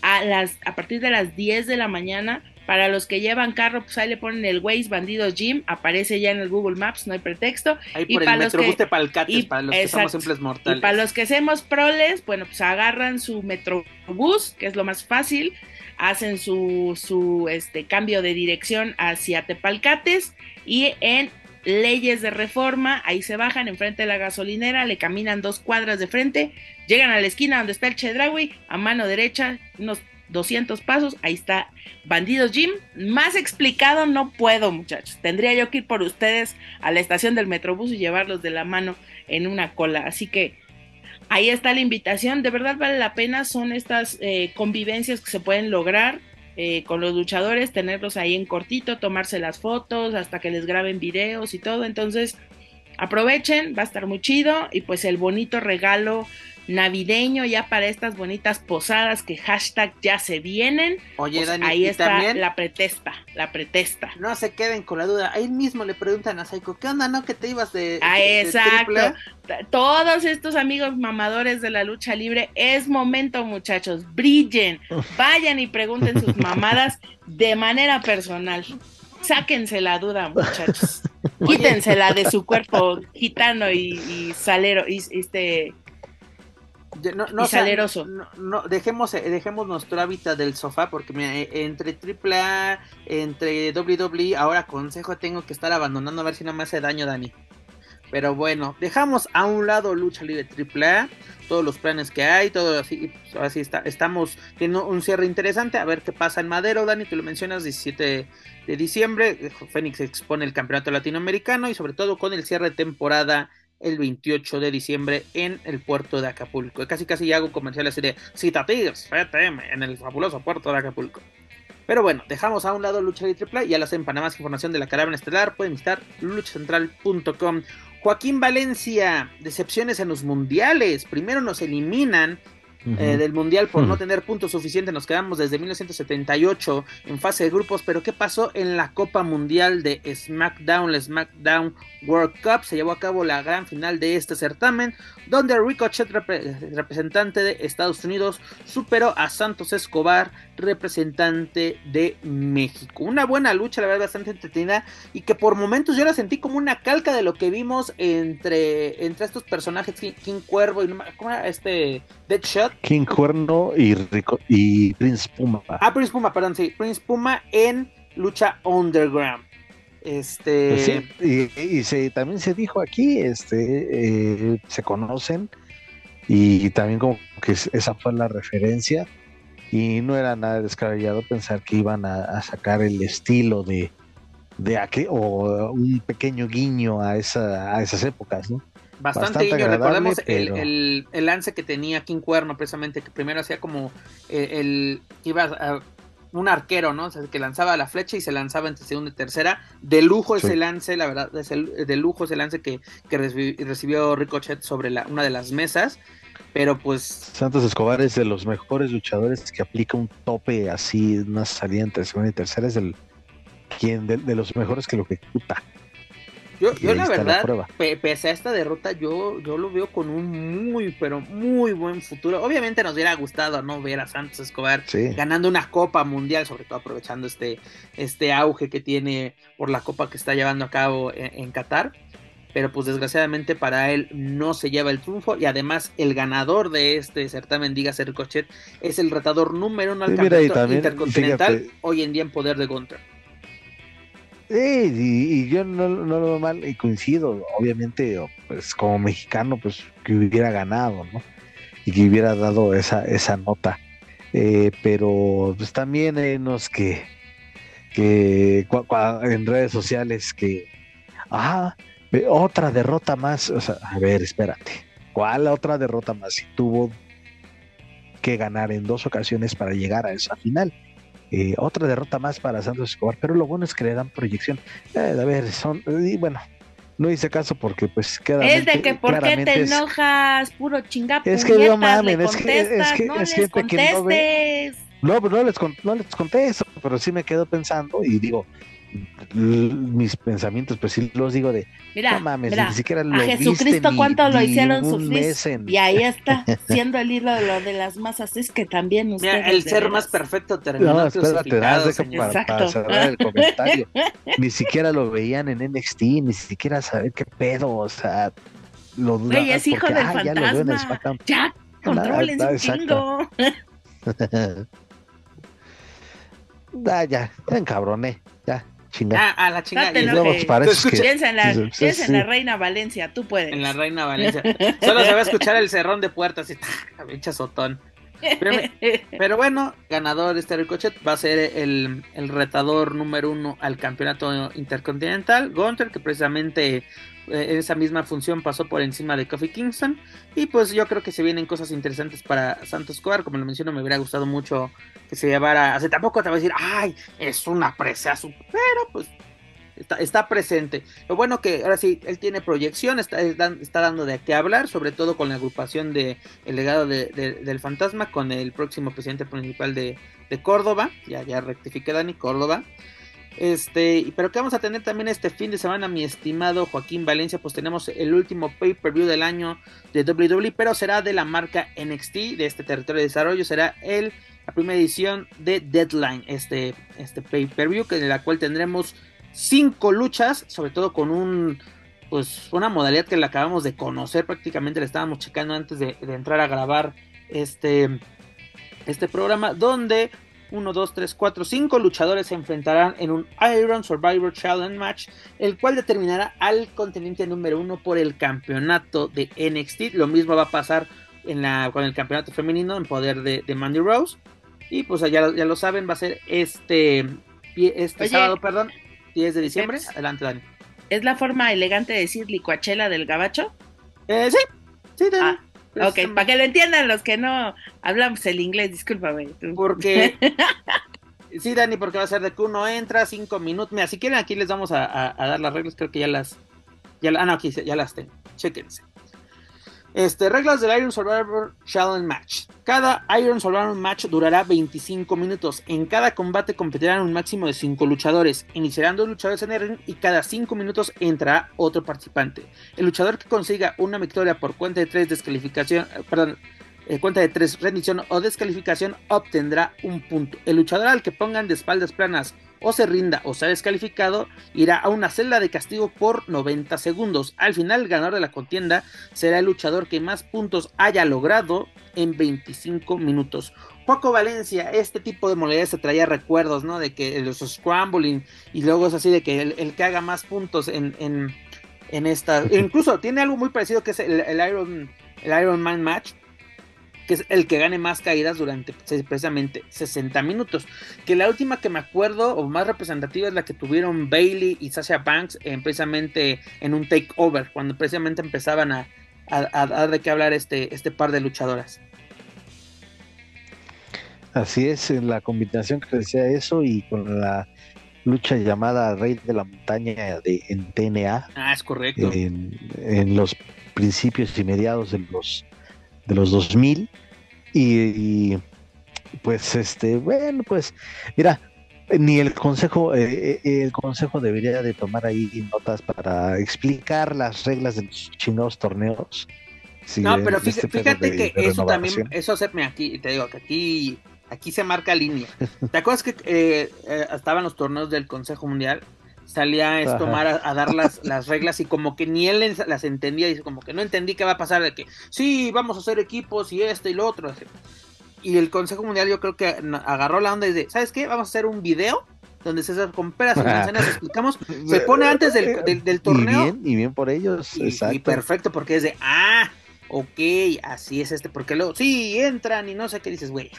a, las, a partir de las 10 de la mañana, Para los que llevan carro, pues ahí le ponen el Waze Bandidos Gym, aparece ya en el Google Maps, no hay pretexto. Ahí por el Metrobús Palcates, para los que somos simples mortales. Y para los que hacemos proles, bueno, pues agarran su Metrobús, que es lo más fácil, hacen su, su este, cambio de dirección hacia Tepalcates y en leyes de reforma, ahí se bajan enfrente de la gasolinera, le caminan dos cuadras de frente, llegan a la esquina donde está el Chedraui, a mano derecha, unos 200 pasos, ahí está Bandidos Gym. Más explicado no puedo, muchachos. Tendría yo que ir por ustedes a la estación del Metrobús y llevarlos de la mano en una cola. Así que ahí está la invitación. De verdad vale la pena. Son estas eh, convivencias que se pueden lograr eh, con los luchadores, tenerlos ahí en cortito, tomarse las fotos, hasta que les graben videos y todo. Entonces, aprovechen, va a estar muy chido. Y pues el bonito regalo navideño ya para estas bonitas posadas que hashtag ya se vienen. Oye, pues Dani, ahí está también- la pretesta, la pretesta. No se queden con la duda. Ahí mismo le preguntan a Saiko, ¿qué onda, no? Que te ibas de. Ah, de- exacto. triple A?" T- Todos estos amigos mamadores de la lucha libre, es momento, muchachos, brillen, vayan y pregunten sus mamadas de manera personal. Sáquense la duda, muchachos. Quítensela de su cuerpo gitano y, y salero, y este, No, no, Y o sea, saleroso. no, no, dejemos, eh, dejemos nuestro hábitat del sofá porque mira, eh, entre AAA, entre WWE, ahora consejo tengo que estar abandonando a ver si no me hace daño Dani. Pero bueno, dejamos a un lado lucha libre AAA, todos los planes que hay, todo así, pues, ahora sí está, estamos teniendo un cierre interesante, a ver qué pasa en Madero, Dani, tú lo mencionas, 17 de diciembre, Fénix expone el campeonato latinoamericano y sobre todo con el cierre de temporada el 28 de diciembre en el puerto de Acapulco. Casi casi ya hago comerciales de Cita Tigres, FTM, en el fabuloso puerto de Acapulco. Pero bueno, dejamos a un lado Lucha Libre Triple A, y ya la hacen para más información de la caravana estelar, pueden visitar luchacentral.com. Joaquín Valencia, decepciones en los mundiales. Primero nos eliminan eh, del mundial por no tener puntos suficientes. Nos quedamos desde 1978 en fase de grupos. Pero ¿qué pasó en la Copa Mundial de SmackDown? La SmackDown World Cup se llevó a cabo la gran final de este certamen, donde Ricochet, repre- representante de Estados Unidos, superó a Santos Escobar, representante de México. Una buena lucha, la verdad, bastante entretenida y que por momentos yo la sentí como una calca de lo que vimos entre, entre estos personajes, King, King Cuervo y ¿cómo era este Deadshot. King Cuerno y, Rico, y Prince Puma. Ah, Prince Puma, perdón, sí, Prince Puma en lucha underground. Este. Pues sí, y, y se, también se dijo aquí, este, eh, se conocen y también como que es- esa fue la referencia y no era nada descabellado pensar que iban a, a sacar el estilo de, de aquel, o un pequeño guiño a, esa, a esas épocas, ¿no? Bastante, Bastante guiño. Recordemos el, pero- el- el lance que tenía King Cuerno, precisamente, que primero hacía como eh, el. iba a- un arquero, ¿no? O sea, que lanzaba la flecha y se lanzaba entre segunda y tercera. De lujo Sí. ese lance, la verdad, de lujo ese lance que, que recibi- recibió Ricochet sobre la, una de las mesas. Pero pues Santos Escobar es de los mejores luchadores que aplica un tope así, una salida entre segunda y tercera, es el quien de, de los mejores que lo ejecuta. Yo, yo la verdad, pese a esta derrota, yo, yo lo veo con un muy, pero muy buen futuro. Obviamente nos hubiera gustado no ver a Santos Escobar Sí. ganando una Copa Mundial, sobre todo aprovechando este, este auge que tiene por la Copa que está llevando a cabo en, en Qatar. Pero pues desgraciadamente para él no se lleva el triunfo y además el ganador de este certamen, dígase Ricochet, es el retador número uno al Sí, mira, campeonato también, intercontinental fíjate. hoy en día en poder de Gunter. Sí, y, yo no, no lo veo mal y coincido, obviamente, pues como mexicano, pues que hubiera ganado, ¿no? Y que hubiera dado esa, esa nota. Eh, pero pues también hay unos que, que en redes sociales que, ah, otra derrota más, o sea, a ver, espérate, ¿cuál otra derrota más? Si tuvo que ganar en dos ocasiones para llegar a esa final. Eh, otra derrota más para Santos Escobar, pero lo bueno es que le dan proyección. Eh, a ver, son, y bueno, no hice caso porque pues queda. Es de que por qué te enojas, puro chinga Es que no mamen, le es que- es que- no es les gente que no ve. contestes. No, pues no les, no les conté eso, pero sí me quedo pensando y digo, mis pensamientos, pues sí los digo de, mira, no mames, mira, ni siquiera lo a Jesucristo viste cuánto ni- lo hicieron sufrir. en- Y ahí está, siendo el hilo de lo de las masas, es que también ustedes. Mira, el ser más perfecto terminó No, espérate, crucificado, das de- señor. para, Exacto. para cerrar el comentario. ni siquiera lo veían en NXT, ni siquiera saber qué pedo, o sea, lo Güey, es hijo porque, del ah, ya lo veo en. SmackDown. Ya, un exacto. chingo. ah, ya, ya encabroné, ya, chingada. Ah, a la chingada. No y luego parece que Piensa en la, Sí, sí, piensa en sí. la reina Valencia, tú puedes. En la Reina Valencia. Solo se va a escuchar el cerrón de puertas y ¡tac! pinche azotón. Pero, bueno, ganador este Ricochet va a ser el, el retador número uno al campeonato intercontinental. Gunter, que precisamente eh, en esa misma función pasó por encima de Kofi Kingston. Y pues yo creo que se vienen cosas interesantes para Santos Escobar. Como lo menciono, me hubiera gustado mucho que se llevara. O sea, tampoco te voy a decir, ay, es una presa, pero pues está, presente. Lo bueno que ahora sí, él tiene proyección, está, está dando de qué hablar, sobre todo con la agrupación de El legado de, de, del fantasma, con el próximo presidente principal de, de Córdoba, ya, ya rectifiqué Dani, Córdoba. Este, pero que vamos a tener también este fin de semana, mi estimado Joaquín Valencia, pues tenemos el último pay-per-view del año de WWE, pero será de la marca NXT, de este territorio de desarrollo, será el, la primera edición de Deadline, este, este pay-per-view, en la cual tendremos cinco luchas, sobre todo con un pues una modalidad que la acabamos de conocer, prácticamente la estábamos checando antes de, de entrar a grabar este, este programa, donde 1, 2, 3, 4, 5 luchadores se enfrentarán en un Iron Survivor Challenge Match, el cual determinará al contendiente número 1 por el campeonato de NXT. Lo mismo va a pasar en la, con el campeonato femenino en poder de, de Mandy Rose. Y pues ya, ya, lo saben, va a ser este, este Oye, sábado, perdón, 10 de diciembre. Peps. Adelante, Dani. ¿Es la forma elegante de decir licuachela del gabacho? Eh, sí, sí, Dani. Ah, ok, para que lo entiendan los que no hablamos el inglés, discúlpame. Porque. sí, Dani, porque va a ser de que uno entra, cinco minutos. Mira, si quieren, aquí les vamos a, a- a dar las reglas. Creo que ya las. Ya, ah, no, aquí ya las tengo. Chéquense. Este, reglas del Iron Survivor Challenge Match. Cada Iron Survivor Match durará 25 minutos. En cada combate competirán un máximo de 5 luchadores. Iniciarán dos luchadores en el ring y cada 5 minutos entrará otro participante. El luchador que consiga una victoria por cuenta de 3 descalificación, eh, perdón, eh, cuenta de 3 rendición o descalificación obtendrá un punto. El luchador al que pongan de espaldas planas o se rinda o sea descalificado irá a una celda de castigo por 90 segundos. Al final el ganador de la contienda será el luchador que más puntos haya logrado en 25 minutos. Juaco Valencia, este tipo de modalidades se traía recuerdos, ¿no? De que los scrambling y luego es así de que el, que haga más puntos en, en, en esta... Incluso tiene algo muy parecido que es el Iron, el Iron Man Match, que es el que gane más caídas durante precisamente 60 minutos. Que la última que me acuerdo o más representativa es la que tuvieron Bailey y Sasha Banks en, precisamente en un takeover, cuando precisamente empezaban a, a, a dar de qué hablar este, este par de luchadoras. Así es, en la combinación que decía eso y con la lucha llamada Rey de la Montaña de, en TNA Ah, es correcto. en, en los principios y mediados de los de los 2000 y, y, pues este bueno pues mira ni el consejo eh, eh, el consejo debería de tomar ahí notas para explicar las reglas de los chingados torneos no, pero fíjate, este fíjate de- que de eso también, eso se me aquí, te digo que aquí, aquí se marca línea. ¿Te acuerdas que eh, eh, estaban los torneos del Consejo Mundial? Salía esto. Omar a, a dar las, las reglas y como que ni él las entendía, dice como que no entendí qué va a pasar, de que sí, vamos a hacer equipos y esto y lo otro. así. Y el Consejo Mundial yo creo que agarró la onda y dice, ¿sabes qué? Vamos a hacer un video donde César con peras y manzanas explicamos, se pone antes del, del- del torneo. Y bien, y bien por ellos, Y, exacto. y perfecto, porque es de, ah, ok, así es este, porque luego, sí, entran y no sé qué dices, güey,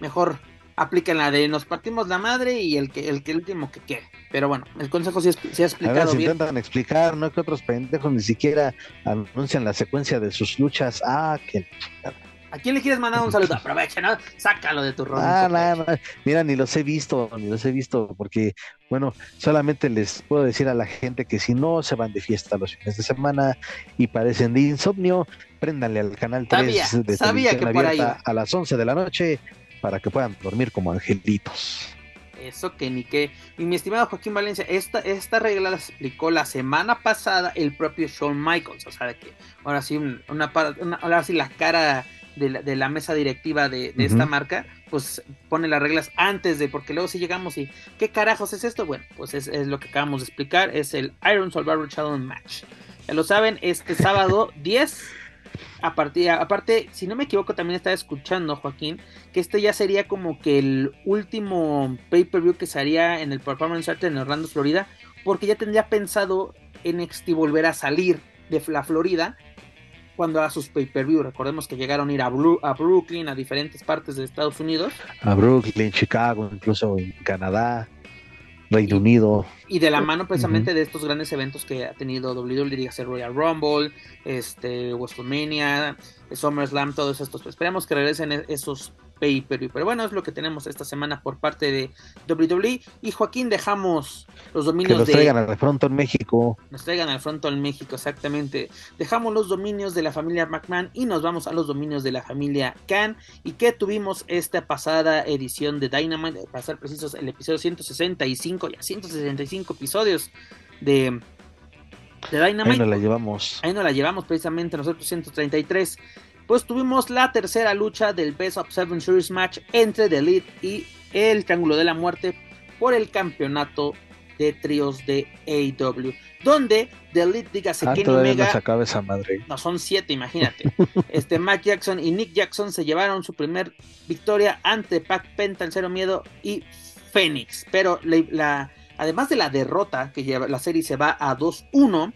mejor apliquen la de nos partimos la madre y el que el, que el último que quede. Pero bueno, el consejo sí, es- sí ha A ver, explicado si bien. intentan explicar, no que otros pendejos ni siquiera anuncian la secuencia de sus luchas. Ah, que ¿A quién le quieres mandar un saludo? Aprovecha, ¿no? Sácalo de tu rol. Ah, no, no. Mira, ni los he visto, ni los he visto, porque, bueno, solamente les puedo decir a la gente que si no se van de fiesta los fines de semana y padecen de insomnio, préndanle al canal 3 Sabía, de sabía que por ahí a las 11 de la noche para que puedan dormir como angelitos. Eso que ni qué. Y mi estimado Joaquín Valencia, esta, esta regla la explicó la semana pasada el propio Shawn Michaels. O sea, de que ahora sí, una, ahora sí la cara de la, mesa directiva de, esta marca, pues pone las reglas antes de, porque luego si llegamos y, ¿qué carajos es esto? Bueno, pues es, lo que acabamos de explicar, es el Iron Survivor Challenge Match. Ya lo saben, este sábado 10 a partir, aparte, si no me equivoco, también estaba escuchando, Joaquín, que este ya sería como que el último pay-per-view que se haría en el Performance Center en Orlando, Florida, porque ya tendría pensado NXT volver a salir de la Florida cuando a sus pay-per-view. Recordemos que llegaron a ir a, a, Brooklyn, a diferentes partes de Estados Unidos. A Brooklyn, Chicago, incluso en Canadá. Reino Unido. Y de la mano precisamente de estos grandes eventos que ha tenido WWE, dígase Royal Rumble, este, WrestleMania, SummerSlam, todos estos. Esperemos que regresen e-, esos pero bueno, es lo que tenemos esta semana por parte de WWE. Y Joaquín, dejamos los dominios que nos traigan al Fronto en México. Nos traigan al Fronto en México, exactamente. Dejamos los dominios de la familia McMahon y nos vamos a los dominios de la familia Khan. ¿Y que tuvimos esta pasada edición de Dynamite? Para ser precisos, el episodio 165, ya 165 episodios de de Dynamite. Ahí nos la llevamos. Ahí nos la llevamos precisamente nosotros 133 pues tuvimos la tercera lucha del Best of Seven Series match entre The Elite y el Triángulo de la Muerte por el campeonato de tríos de AEW. Donde The Elite, dígase ah, Kenny Omega. No, esa madre. no, son siete, imagínate. este Matt Jackson y Nick Jackson se llevaron su primer victoria ante Pac Penta, el Cero Miedo y Phoenix. Pero la, además de la derrota, que lleva, la serie se va a 2-1,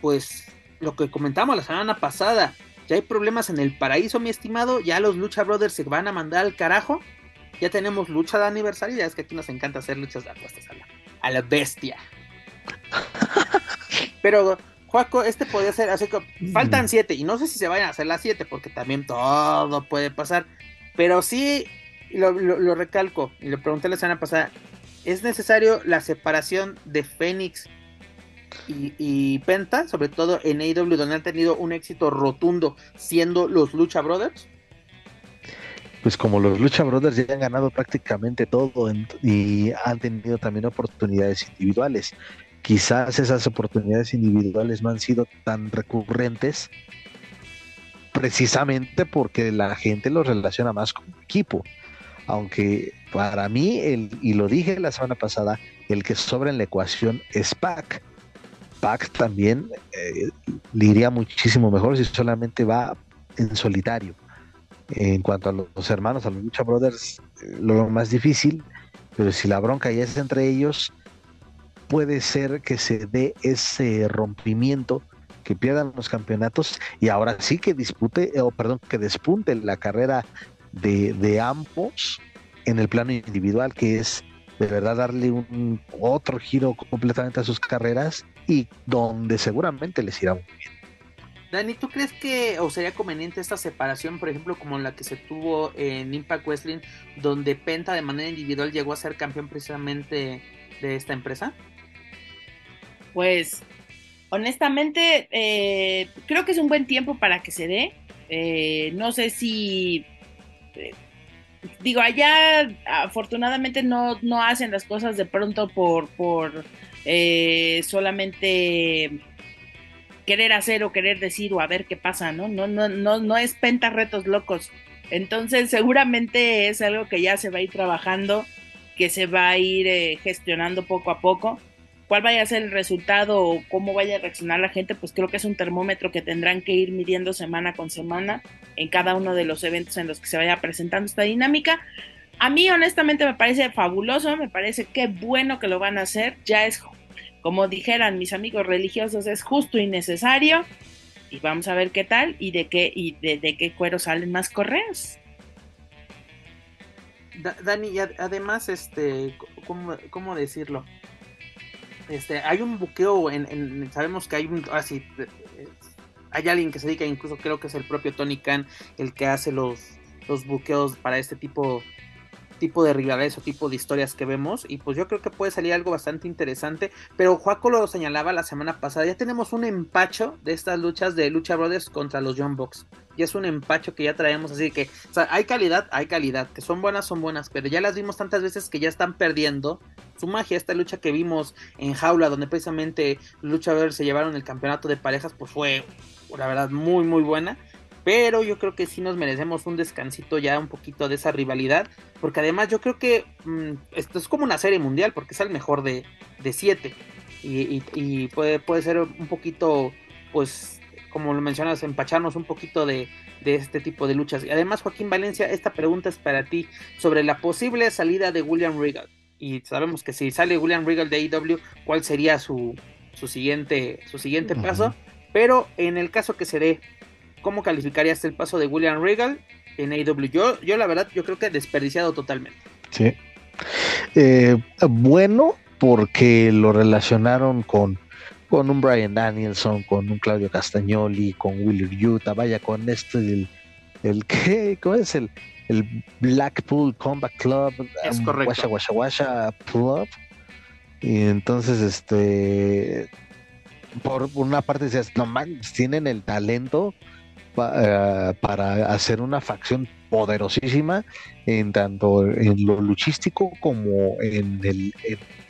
pues lo que comentamos la semana pasada, ya hay problemas en el paraíso, mi estimado. Ya los Lucha Brothers se van a mandar al carajo. Ya tenemos lucha de aniversario. Ya es que aquí nos encanta hacer luchas de apuestas a la, a la bestia. Pero, Juaco, este podría ser así que faltan siete. Y no sé si se vayan a hacer las siete, porque también todo puede pasar. Pero sí, lo, lo recalco, y lo pregunté la semana pasada. ¿Es necesario la separación de Fénix y, Penta, sobre todo en AEW, donde han tenido un éxito rotundo siendo los Lucha Brothers? Pues como los Lucha Brothers ya han ganado prácticamente todo y han tenido también oportunidades individuales. Quizás esas oportunidades individuales no han sido tan recurrentes precisamente porque la gente los relaciona más con equipo. Aunque para mí, el, y lo dije la semana pasada, el que sobra en la ecuación es Pac Pac también eh, le iría muchísimo mejor si solamente va en solitario. En cuanto a los, hermanos, a los Lucha Brothers, eh, lo más difícil, pero si la bronca ya es entre ellos, puede ser que se dé ese rompimiento, que pierdan los campeonatos y ahora sí que dispute, o perdón, que despunte la carrera de, de ambos en el plano individual, que es de verdad darle un otro giro completamente a sus carreras y donde seguramente les irá muy bien. Dani, ¿tú crees que o sería conveniente esta separación, por ejemplo, como la que se tuvo en Impact Wrestling, donde Penta de manera individual llegó a ser campeón precisamente de esta empresa? Pues, honestamente, eh, creo que es un buen tiempo para que se dé. Eh, no sé si eh, digo, allá afortunadamente no, no hacen las cosas de pronto por, por eh, solamente querer hacer o querer decir o a ver qué pasa, ¿no? No, no, no, no es penta retos locos. Entonces seguramente es algo que ya se va a ir trabajando, que se va a ir eh, gestionando poco a poco cuál vaya a ser el resultado o cómo vaya a reaccionar la gente, pues creo que es un termómetro que tendrán que ir midiendo semana con semana en cada uno de los eventos en los que se vaya presentando esta dinámica. A mí honestamente me parece fabuloso, me parece que bueno que lo van a hacer, ya es, como dijeran mis amigos religiosos, es justo y necesario y vamos a ver qué tal y de qué y de, qué cuero salen más correos. Dani, además, este, ¿cómo, cómo decirlo? Este, hay un buqueo en, sabemos que hay un así ah, eh, hay alguien que se dedica incluso creo que es el propio Tony Khan el que hace los los buqueos para este tipo tipo de rivalidades o tipo de historias que vemos. Y pues yo creo que puede salir algo bastante interesante. Pero Juaco lo señalaba la semana pasada. Ya tenemos un empacho de estas luchas de Lucha Brothers contra los Young Bucks. Ya es un empacho que ya traemos. Así que, hay calidad, hay calidad. Que son buenas, son buenas. Pero ya las vimos tantas veces que ya están perdiendo su magia. Esta lucha que vimos en Jaula, donde precisamente Lucha Brothers se llevaron el campeonato de parejas, pues fue, la verdad, muy, muy buena pero yo creo que sí nos merecemos un descansito ya un poquito de esa rivalidad, porque además yo creo que mm, esto es como una serie mundial, porque es el mejor de, de siete, y, puede, puede ser un poquito, pues, como lo mencionas, empacharnos un poquito de, de este tipo de luchas. Y además, Joaquín Valencia, esta pregunta es para ti sobre la posible salida de William Regal. Y sabemos que si sale William Regal de AEW, ¿cuál sería su, su siguiente, su siguiente paso? Pero en el caso que se dé ¿Cómo calificarías el paso de William Regal en AEW? Yo, yo la verdad, yo creo que desperdiciado totalmente. Sí. Eh, bueno, porque lo relacionaron con, con un Brian Danielson, con un Claudio Castagnoli, con Willie Utah, vaya, con este, el, el ¿qué? ¿cómo es? El, el Blackpool Combat Club, es um, correcto. Washa Washa Club. Y entonces, este, por una parte decías, no man, tienen el talento eh, para hacer una facción poderosísima en tanto en lo luchístico como en, el,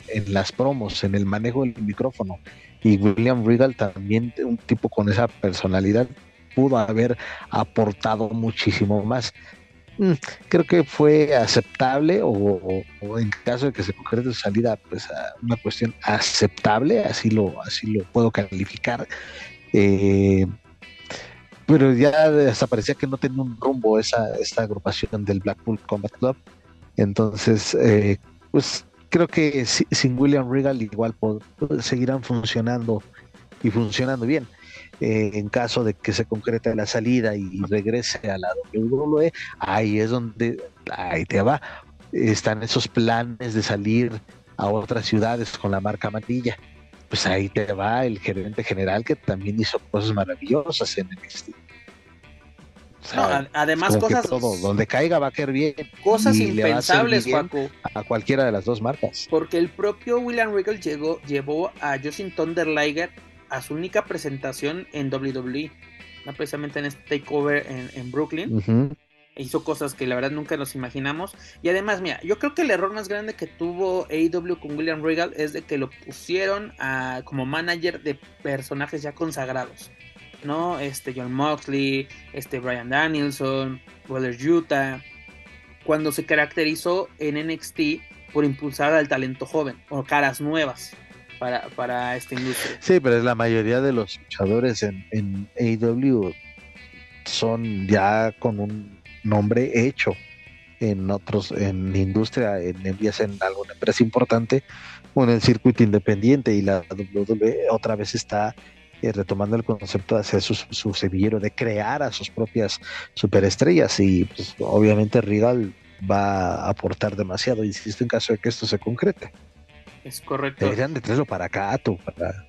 en, las promos, en el manejo del micrófono. Y William Regal también, un tipo con esa personalidad, pudo haber aportado muchísimo más. Mm, creo que fue aceptable o, en caso de que se concrete su salida, pues una cuestión aceptable, así lo, así lo puedo calificar. Eh, pero ya desaparecía que no tenía un rumbo esa esta agrupación del Blackpool Combat Club. Entonces, eh, pues creo que sin William Regal igual seguirán funcionando y funcionando bien. Eh, en caso de que se concrete la salida y regrese a la WWE, ahí es donde, ahí te va, están esos planes de salir a otras ciudades con la marca amarilla pues ahí te va el gerente general que también hizo cosas maravillosas en el además cosas todo, donde caiga va a caer bien cosas impensables a cualquiera de las dos marcas. Porque el propio William Regal llegó llevó a Justin Thunder Liger a su única presentación en WWE no precisamente en este takeover en, Brooklyn hizo cosas que la verdad nunca nos imaginamos. Y además, mira, yo creo que el error más grande que tuvo AEW con William Regal es de que lo pusieron a, como manager de personajes ya consagrados. ¿No? Este John Moxley, este Brian Danielson, Waller Utah. Cuando se caracterizó en NXT por impulsar al talento joven o caras nuevas. Para, para esta industria. Sí, pero la mayoría de los luchadores en AEW son ya con un nombre hecho en otros, en industria, en, en alguna empresa importante o en el circuito independiente y la WWE otra vez está eh, retomando el concepto de hacer su, su, semillero, de crear a sus propias superestrellas y pues, obviamente Regal va a aportar demasiado, insisto, en caso de que esto se concrete. Es correcto. Deberían de traerlo para acá, tú, para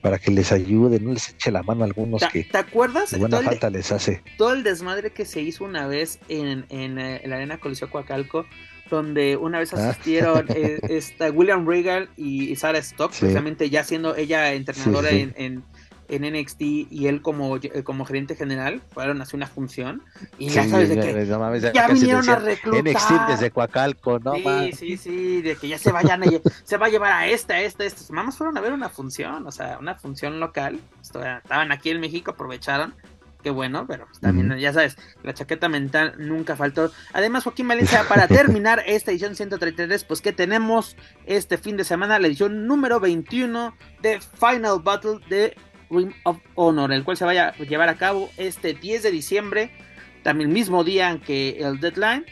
para que les ayude, no les eche la mano a algunos que ¿te acuerdas? buena falta les hace. Todo el desmadre que se hizo una vez en, en, eh, la arena Coliseo Coacalco, donde una vez ah. asistieron eh, William Regal y, Sarah Stock, precisamente ya siendo ella entrenadora en en NXT y él como, eh, como gerente general fueron a hacer una función y ya sabes de que ya vinieron a reclutar NXT desde Coacalco, ¿no? Sí, sí, sí, de que ya se vayan a, se va a llevar a esta, esta, esta. Mamás fueron a ver una función, o sea, una función local. Estaban aquí en México, aprovecharon. Qué bueno, pero también, ya sabes, la chaqueta mental nunca faltó. Además, Joaquín Valencia, para terminar esta edición 133, pues que tenemos este fin de semana la edición número 21 de Final Battle de Ring of Honor, el cual se vaya a llevar a cabo este 10 de diciembre, también el mismo día que el deadline.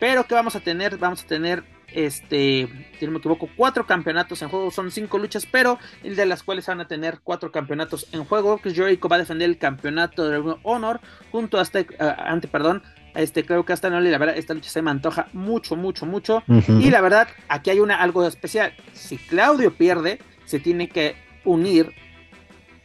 Pero que vamos a tener, vamos a tener este, si no me equivoco, cuatro campeonatos en juego, son cinco luchas, pero el de las cuales van a tener cuatro campeonatos en juego. Chris Jericho va a defender el campeonato de Honor junto a este, ante, perdón, a este creo que hasta no la verdad esta lucha se me antoja mucho, mucho, mucho. Y la verdad, aquí hay una algo especial. Si Claudio pierde, se tiene que unir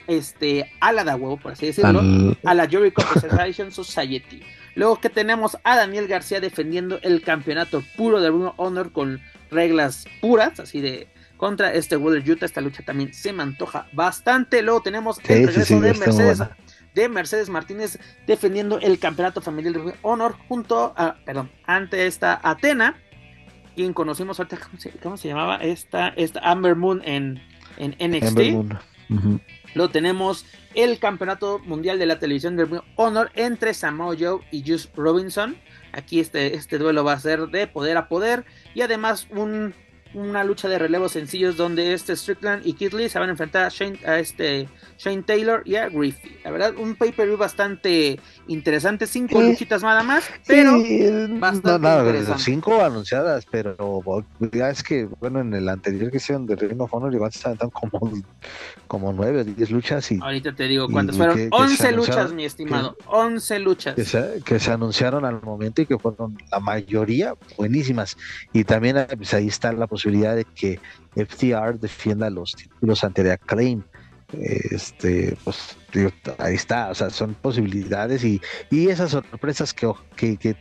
este, a la da huevo, por así decirlo, a la Jericho Preservation Society. Luego que tenemos a Daniel García defendiendo el campeonato puro de Bruno Honor con reglas puras, así de contra este Wheeler Utah. Esta lucha también se me antoja bastante. Luego tenemos el regreso de Mercedes. De Mercedes Martínez defendiendo el campeonato familiar de Honor junto a, perdón, ante esta Atena, quien conocimos ahorita, ¿cómo se, llamaba? Esta, esta Amber Moon en, en NXT. Luego tenemos el campeonato mundial de la televisión de Honor entre Samoa Joe y Juice Robinson. Aquí este, este duelo va a ser de poder a poder y además un una lucha de relevos sencillos donde este Strickland y Keith Lee se van a enfrentar a, Shane, a este Shane Taylor y a Griffey. La verdad, un pay-per-view bastante interesante, cinco luchitas nada más, pero bastante no, no, cinco anunciadas, pero ya es que, bueno, en el anterior que hicieron de Ring of Honor, igual estaban como, como nueve o diez luchas y... Ahorita te digo cuántas fueron, once luchas, mi estimado, once luchas. Que se, que se, anunciaron al momento y que fueron la mayoría buenísimas. Y también pues, ahí está la posibilidad de que FTR defienda los títulos ante The Acclaim. Este, pues ahí está, o sea, son posibilidades y, y esas sorpresas que, que, que,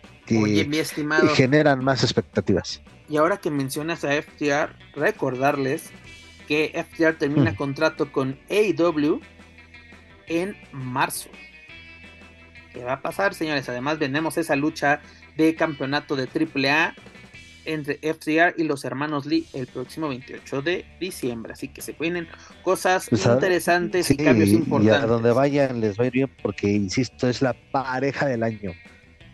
generan más expectativas. Y ahora que mencionas a FTR, recordarles que FTR termina hmm. contrato con AEW en marzo. ¿Qué va a pasar, señores? Además, tenemos esa lucha de campeonato de AAA entre FTR y los hermanos Lee el próximo 28 de diciembre. Así que se vienen cosas pues, interesantes y cambios importantes. Y a donde vayan les va a ir bien porque, insisto, es la pareja del año.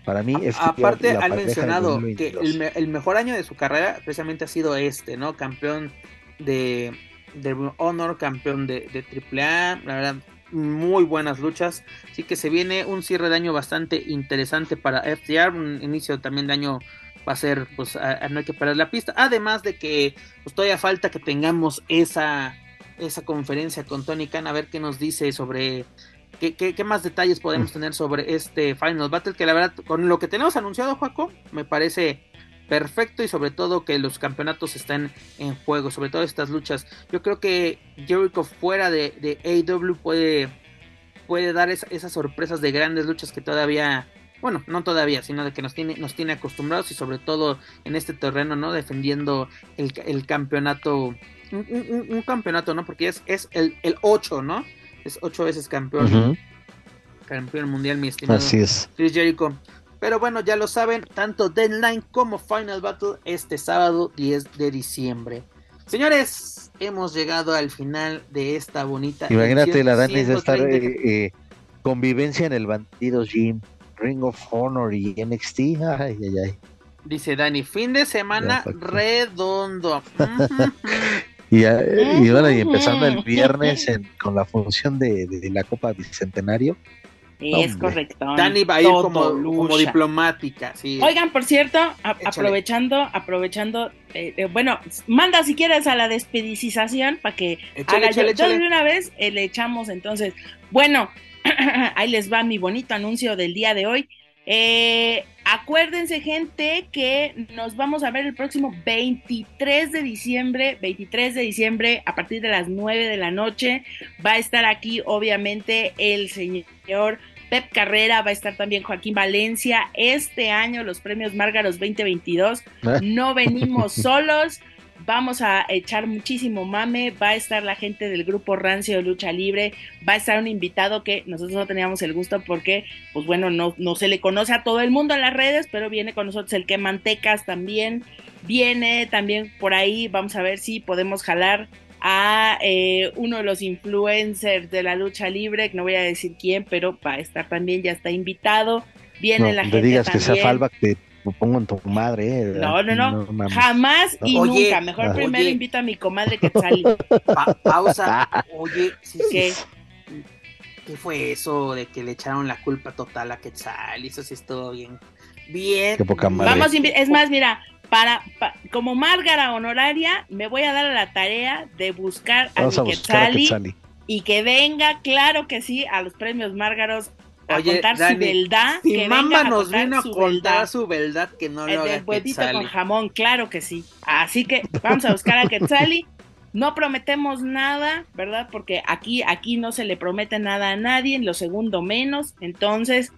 Para mí, aparte han mencionado que el, mejor año de su carrera precisamente ha sido este, ¿no? Campeón de, de Honor, campeón de, de AAA, la verdad, muy buenas luchas. Así que se viene un cierre de año bastante interesante para FTR, un inicio también de año va a ser, pues no hay que parar la pista. Además de que pues todavía falta que tengamos esa, esa conferencia con Tony Khan, a ver qué nos dice sobre qué, qué, más detalles podemos mm. tener sobre este Final Battle, que la verdad, con lo que tenemos anunciado, Juaco, me parece perfecto y sobre todo que los campeonatos están en juego, sobre todo estas luchas. Yo creo que Jericho fuera de, de AW puede, puede dar esas sorpresas de grandes luchas que todavía bueno, no todavía, sino de que nos tiene, nos tiene acostumbrados y sobre todo en este terreno, ¿no? Defendiendo el, campeonato, un, campeonato, ¿no? Porque es, es el, el 8, ¿no? Es ocho veces campeón, campeón mundial, mi estimado. Así es. Chris Jericho. Pero bueno, ya lo saben, tanto Deadline como Final Battle este sábado 10 de diciembre. Señores, hemos llegado al final de esta bonita. Imagínate la Dani de estar eh, eh, convivencia en el bandido Jim. Ring of Honor y NXT. Ay, ay, ay. Dice Dani, fin de semana redondo. y, y, bueno, y empezando el viernes con la función de, la Copa Bicentenario. Es correcto. Dani va a ir como, diplomática. Sí. Oigan, por cierto, aprovechando, aprovechando, eh, eh, bueno, manda si quieres a la despedicización para que haga yo, de una vez eh, le echamos entonces. Bueno, ahí les va mi bonito anuncio del día de hoy. Eh, acuérdense, gente, que nos vamos a ver el próximo 23 de diciembre. 23 de diciembre, a partir de las 9 de la noche. Va a estar aquí, obviamente, el señor Pep Carrera, va a estar también Joaquín Valencia. Este año, los premios Márgaros 2022. Ah. No venimos solos vamos a echar muchísimo mame, va a estar la gente del grupo Rancio de Lucha Libre, va a estar un invitado que nosotros no teníamos el gusto porque, pues bueno, no, no se le conoce a todo el mundo en las redes, pero viene con nosotros el que Mantecas también, viene también por ahí, vamos a ver si podemos jalar a eh, uno de los influencers de la lucha libre, no voy a decir quién, pero va a estar también, ya está invitado. Viene la gente. digas que sea Falva, pongo en tu madre. Eh, no, no, no, jamás y nunca. Mejor primero invito a mi comadre que Pa pausa. Oye, sí, ¿Qué? ¿Qué fue eso de que le echaron la culpa total a Quetzal? Eso sí estuvo bien. Bien. Vamos, es más, mira, para, como Márgara honoraria, me voy a dar a la tarea de buscar a, mi y que venga, claro que sí, a los premios Márgaros a contar su verdad. Si que mamá nos vino a contar su verdad, que no lo El huevito con jamón, claro que sí. Así que vamos a buscar a Quetzali. No prometemos nada, ¿verdad? Porque aquí, aquí no se le promete nada a nadie, en lo segundo menos. Entonces,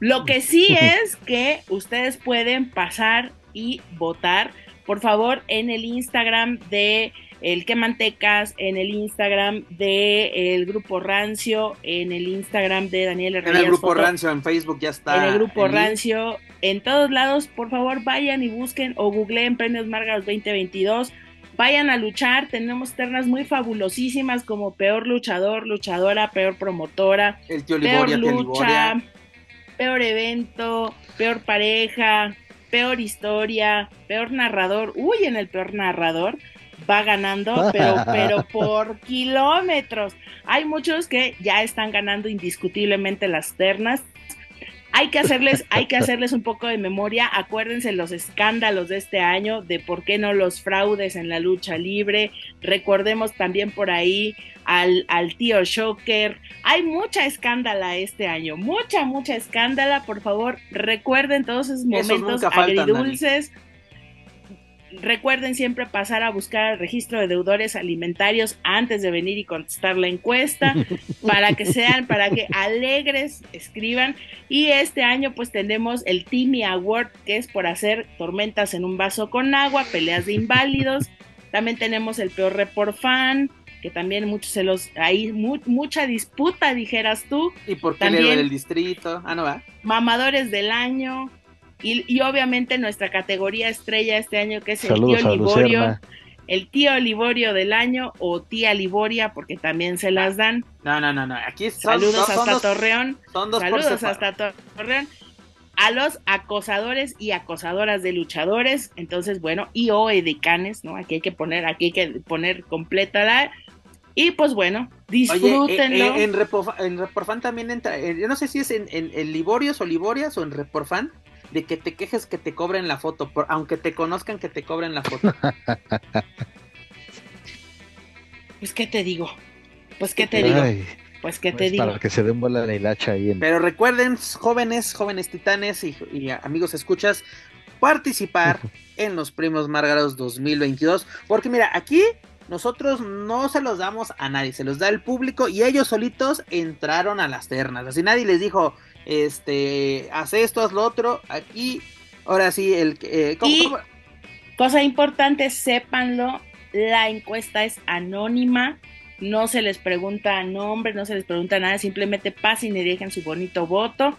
Lo que sí es que ustedes pueden pasar y votar, por favor, en el Instagram de el que mantecas, en el Instagram de el grupo Rancio, en el Instagram de Daniel Herrera. En el grupo Rancio, en Facebook ya está. En el grupo Rancio, en todos lados, por favor, vayan y busquen o googleen Premios Margaros 2022. Vayan a luchar, tenemos ternas muy fabulosísimas como peor luchador, luchadora, peor promotora, el tío peor lucha, peor evento, peor pareja, peor historia, peor narrador. Uy, en el peor narrador va ganando, pero, pero por kilómetros. Hay muchos que ya están ganando indiscutiblemente las ternas hay que hacerles, hay que hacerles un poco de memoria. Acuérdense los escándalos de este año, de por qué no los fraudes en la lucha libre. Recordemos también por ahí al, al tío Shocker. Hay mucha escándala este año, mucha, mucha escándala. Por favor, recuerden todos esos momentos agridulces. Recuerden siempre pasar a buscar el registro de deudores alimentarios antes de venir y contestar la encuesta para que sean, para que alegres escriban. Y este año pues tenemos el Timmy Award que es por hacer tormentas en un vaso con agua, peleas de inválidos. También tenemos el peor report fan, que también muchos se los hay mucha disputa dijeras tú y por qué también, del distrito ah no va mamadores del año y, obviamente nuestra categoría estrella este año que es el tío Liborio. El tío Liborio del año o tía Liboria, porque también se las dan. No, no, no, no. Aquí Saludos hasta Torreón. Saludos hasta Torreón. A los acosadores y acosadoras de luchadores. Entonces, bueno, y o edecanes, ¿no? Aquí hay que poner, aquí hay que poner completa la. Y pues bueno, disfrútenlo. Eh, eh, en, Reporfan también entra, eh, yo no sé si es en, en, Liborios o Liborias o en Reporfan, de que te quejes que te cobren la foto, por, aunque te conozcan que te cobren la foto. pues qué te digo, pues qué te digo. Pues qué te pues, digo. Para que se den bola la hilacha ahí. Pero recuerden, jóvenes, jóvenes titanes y, amigos escuchas, participar en los premios Márgaros 2022. Porque mira, aquí nosotros no se los damos a nadie, se los da el público y ellos solitos entraron a las ternas. Así nadie les dijo, este, haz esto, haz lo otro, aquí, ahora sí, el... Eh, y, cosa importante, sépanlo, la encuesta es anónima, no se les pregunta nombre, no se les pregunta nada, simplemente pasen y dejen su bonito voto,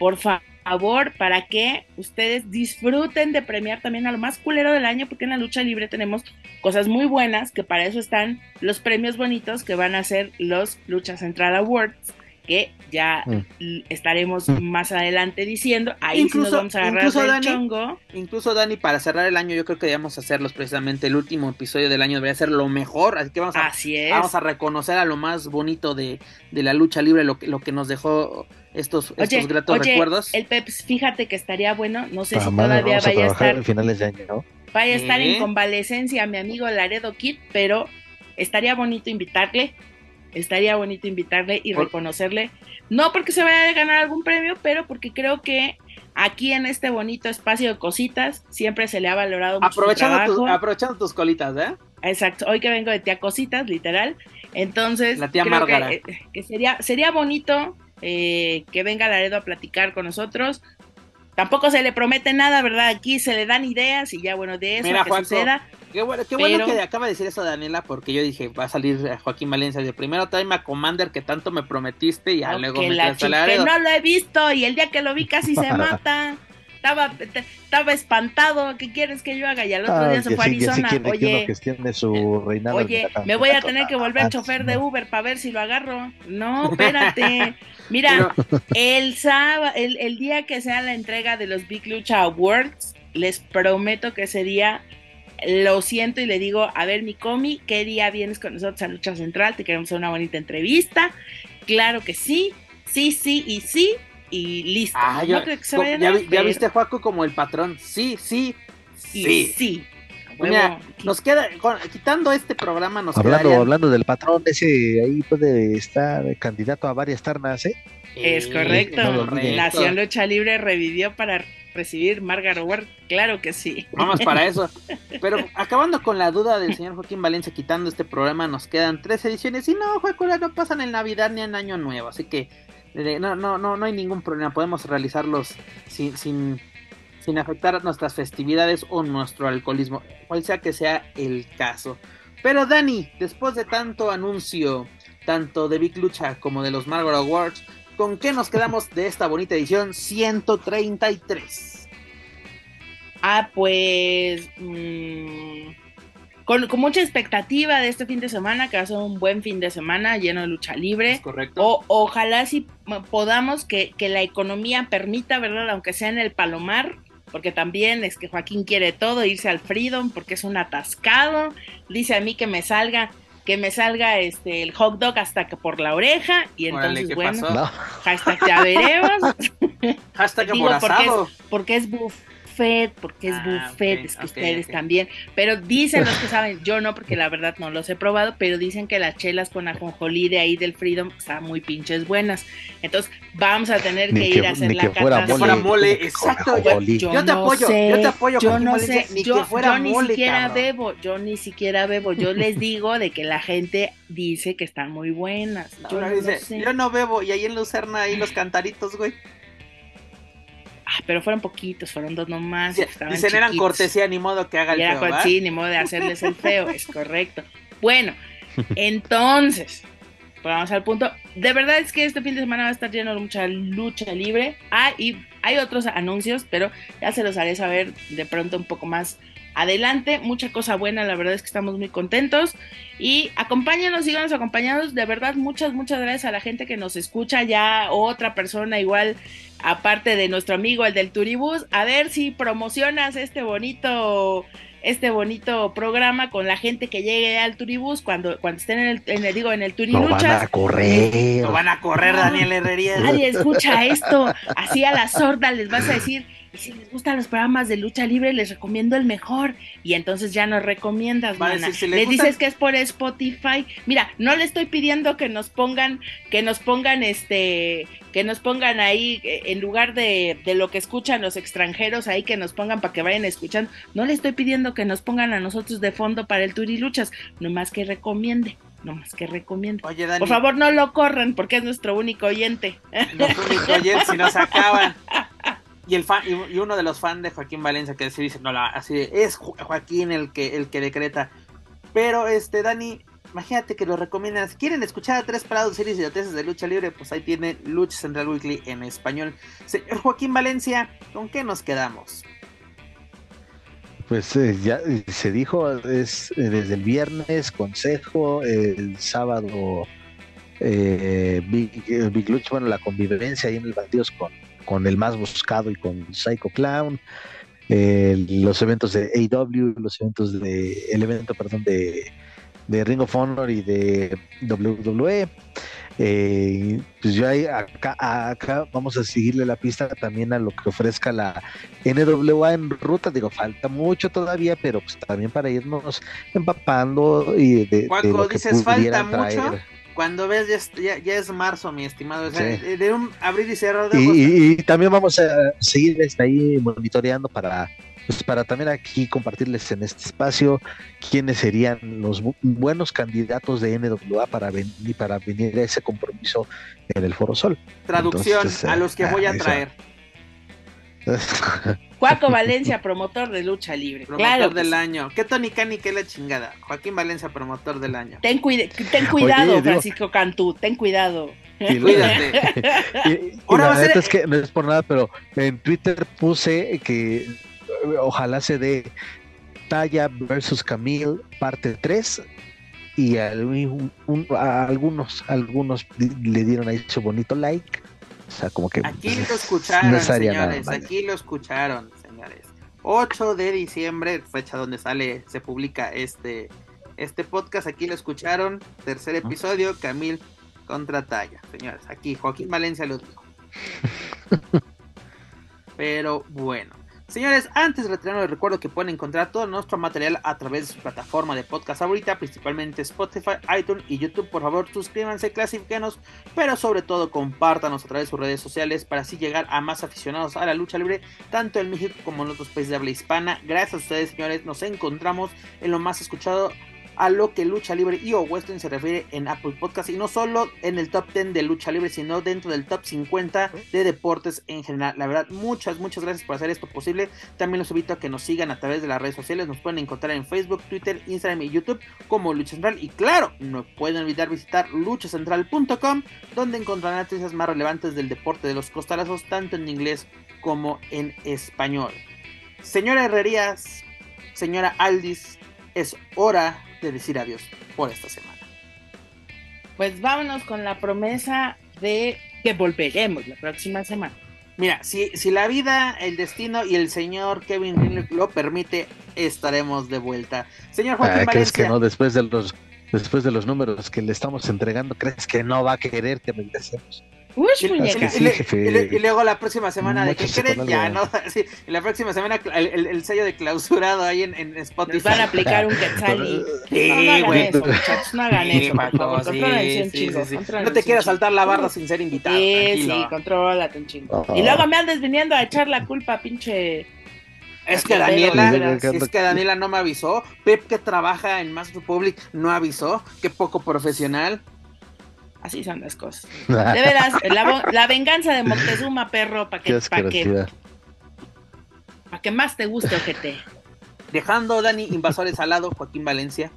por favor, para que ustedes disfruten de premiar también a lo más culero del año, porque en la lucha libre tenemos cosas muy buenas, que para eso están los premios bonitos que van a ser los Lucha Central Awards que ya mm. estaremos mm. más adelante diciendo. Ahí incluso, nos vamos a agarrar incluso Dani, chongo. Incluso Dani, para cerrar el año, yo creo que debíamos hacerlos precisamente. El último episodio del año debería ser lo mejor. Así que vamos a, vamos a reconocer a lo más bonito de, la lucha libre, lo que, lo que nos dejó estos, estos gratos recuerdos. El Peps, fíjate que estaría bueno, no sé si todavía vaya a, estar. finales de año, Vaya a estar en convalecencia mi amigo Laredo Kid, pero estaría bonito invitarle estaría bonito invitarle y reconocerle, no porque se vaya a ganar algún premio, pero porque creo que aquí en este bonito espacio de cositas siempre se le ha valorado mucho aprovechando, aprovechando tus colitas, ¿eh? Exacto, hoy que vengo de tía cositas, literal. Entonces, la tía creo que, que, sería, sería bonito eh, que venga Laredo a platicar con nosotros. Tampoco se le promete nada, ¿verdad? Aquí se le dan ideas y ya, bueno, de eso Mira, que suceda. Qué bueno, qué bueno que acaba de decir eso Daniela, porque yo dije, va a salir Joaquín Valencia. De primero tráeme a Commander que tanto me prometiste y ya luego me la Que no lo he visto y el día que lo vi casi se mata. Estaba, estaba espantado, ¿qué quieres que yo haga? Y al otro ah, día se fue a Arizona. oye, oye me voy a tener que volver chofer de Uber para ver si lo agarro. No, espérate. Mira, el sábado, el, el día que sea la entrega de los Big Lucha Awards, les prometo que ese día lo siento y le digo, a ver, mi comi, ¿qué día vienes con nosotros a Lucha Central? Te queremos hacer una bonita entrevista. Claro que sí, sí, sí y sí, y listo. Ah, ya, viste a Juaco como el patrón. Sí, sí, sí. sí. Mira, nos queda, quitando este programa, nos hablando, Hablando del patrón, ese ahí puede estar candidato a varias ternas, ¿eh? Es correcto. Nación Lucha Libre revivió para recibir Margaret Ward, claro que sí. Vamos para eso. Pero acabando con la duda del señor Joaquín Valencia, quitando este programa, nos quedan tres ediciones. Y no, Juan no pasan en Navidad ni en Año Nuevo. Así que no, no, no, no hay ningún problema, podemos realizarlos sin, sin, sin afectar nuestras festividades o nuestro alcoholismo, cual sea que sea el caso. Pero Dani, después de tanto anuncio, tanto de Big Lucha como de los Margaret Awards, ¿con qué nos quedamos de esta bonita edición 133? Ah, pues... Mmm con, mucha expectativa de este fin de semana, que va a ser un buen fin de semana lleno de lucha libre. correcto. O, ojalá si podamos que, la economía permita, ¿verdad? Aunque sea en el Palomar, porque también es que Joaquín quiere todo, irse al Freedom, porque es un atascado. Dice a mí que me salga que me salga este el hot dog hasta que por la oreja y entonces bueno hashtag ya veremos. Hashtag Digo, porque es, porque es buff buffet, porque es ah, buffet, es que ustedes también. Pero dicen los que saben, yo no, porque la verdad no los he probado, pero dicen que las chelas con ajonjolí de ahí del Freedom están muy pinches buenas. Entonces vamos a tener que, ir a hacer la cata. fuera mole, exacto. Yo, te apoyo, yo te apoyo. Yo no sé, ni yo, que fuera yo ni siquiera bebo, yo ni siquiera bebo. Yo les digo de que la gente dice que están muy buenas. yo, no sé. yo no bebo y ahí en Lucerna ahí los cantaritos, güey. Ah, pero fueron poquitos, fueron dos nomás. dicen eran cortesía, ni modo que haga el feo. Sí, ni modo de hacerles el feo, es correcto. Bueno, entonces, pues vamos al punto. De verdad es que este fin de semana va a estar lleno de mucha lucha libre. Ah, y hay otros anuncios, pero ya se los haré saber de pronto un poco más adelante, mucha cosa buena, la verdad es que estamos muy contentos y acompáñanos, síganos acompañados, de verdad muchas, muchas gracias a la gente que nos escucha, ya otra persona igual, aparte de nuestro amigo el del Turibus, a ver si promocionas este bonito este bonito programa con la gente que llegue al Turibus cuando, cuando estén en el, en el digo en el Turiluchas. No van a correr. No van a correr, Daniel Herrería. Nadie escucha esto. Así a la sorda les vas a decir, si les gustan los programas de lucha libre, les recomiendo el mejor. Y entonces ya nos recomiendas, mana. les, dices que es por Spotify. Mira, no le estoy pidiendo que nos pongan, que nos pongan este, que nos pongan ahí, eh, en lugar de, de lo que escuchan los extranjeros, ahí que nos pongan para que vayan escuchando. No le estoy pidiendo que nos pongan a nosotros de fondo para el Turiluchas, nomás que recomiende no más que recomiende. Oye, Por favor, no lo corran porque es nuestro único oyente. Nuestro único oyente, si nos acaban. Y, el fan, y, uno de los fans de Joaquín Valencia que se dice, no, la, así es Joaquín el que, el que decreta. Pero, este, Dani, imagínate que lo recomiendan. Si quieren escuchar a tres parados series y tesis de lucha libre, pues ahí tiene Lucha Central Weekly en español. Señor Joaquín Valencia, ¿con qué nos quedamos? Pues eh, ya se dijo, es eh, desde el viernes, consejo, el sábado, eh, Big, Big Lucha, bueno, la convivencia ahí en el Bandidos con con el más buscado y con Psycho Clown, los eventos de AW, los eventos de, el evento, perdón, de, de Ring of Honor y de WWE. Eh, pues yo ahí acá, acá vamos a seguirle la pista también a lo que ofrezca la NWA en ruta. Digo, falta mucho todavía, pero pues también para irnos empapando y de, lo que dices falta mucho cuando ves ya, ya, es marzo, mi estimado. de un abrir y cerrar de y, y, también vamos a seguir ahí monitoreando para, pues para también aquí compartirles en este espacio quiénes serían los buenos candidatos de NWA para venir, para venir a ese compromiso en el Foro Sol. Traducción a los que voy a traer. Juaco Valencia, promotor de lucha libre. Promotor del año. ¿Qué Tony Cani, qué la chingada? Joaquín Valencia, promotor del año. Ten, cuidado, Francisco Cantú, ten cuidado. Cuídate. y, la verdad es que no es por nada, pero en Twitter puse que ojalá se dé Talla versus Camille parte 3 y algunos algunos le dieron ahí su bonito like como que. Aquí lo escucharon, señores. Aquí lo escucharon, señores. 8 de diciembre, fecha donde sale, se publica este, este podcast. Aquí lo escucharon. Tercer episodio, Camil contra Talla. Señores, aquí Joaquín Valencia lo dijo. Pero bueno. Señores, antes de retirarnos les recuerdo que pueden encontrar todo nuestro material a través de su plataforma de podcast favorita, principalmente Spotify, iTunes y YouTube. Por favor, suscríbanse, clasifíquenos, pero sobre todo compártanos a través de sus redes sociales para así llegar a más aficionados a la lucha libre, tanto en México como en otros países de habla hispana. Gracias a ustedes, señores, nos encontramos en lo más escuchado a lo que Lucha Libre y o Western se refiere en Apple Podcast y no solo en el top 10 de Lucha Libre, sino dentro del top 50 de deportes en general. La verdad, muchas, muchas gracias por hacer esto posible. También los invito a que nos sigan a través de las redes sociales. Nos pueden encontrar en Facebook, Twitter, Instagram y YouTube como Lucha Central. Y claro, no pueden olvidar visitar luchacentral.com, donde encontrarán noticias más relevantes del deporte de los costalazos, tanto en inglés como en español. Señora Herrerías, señora Aldis, es hora de decir adiós por esta semana. Pues vámonos con la promesa de que volveremos la próxima semana. Mira, si, si la vida, el destino y el señor Kevin lo permite, estaremos de vuelta. Señor Joaquín Ah, ¿Crees Valencia, que no después de los después de los números que le estamos entregando, crees que no va a querer que regresemos? Uy, Y, muñeca. que y- sí, y le- jefe. y le- y luego la próxima semana de que Muéchese creen ya. ¿no? Sí, y la próxima semana el, el- el sello de clausurado ahí en, en Spotify. Nos van a aplicar un quetzal y... Sí, no, no hagan eso, hagan Sí, eso, por favor. sí, te quieras saltar la barra sin ser invitado. Sí, tranquilo. sí, contrólate un chingo. Oh. Y luego me andes viniendo a echar la culpa, pinche... Es que Daniela, es que Daniela no me avisó. Pep que trabaja en Mass Republic no avisó. Qué poco profesional. Así son las cosas. De veras, la, venganza de Moctezuma, perro, para que, pa' que, pa' que más te guste, ojete. Dejando Dani invasores al lado, Joaquín Valencia.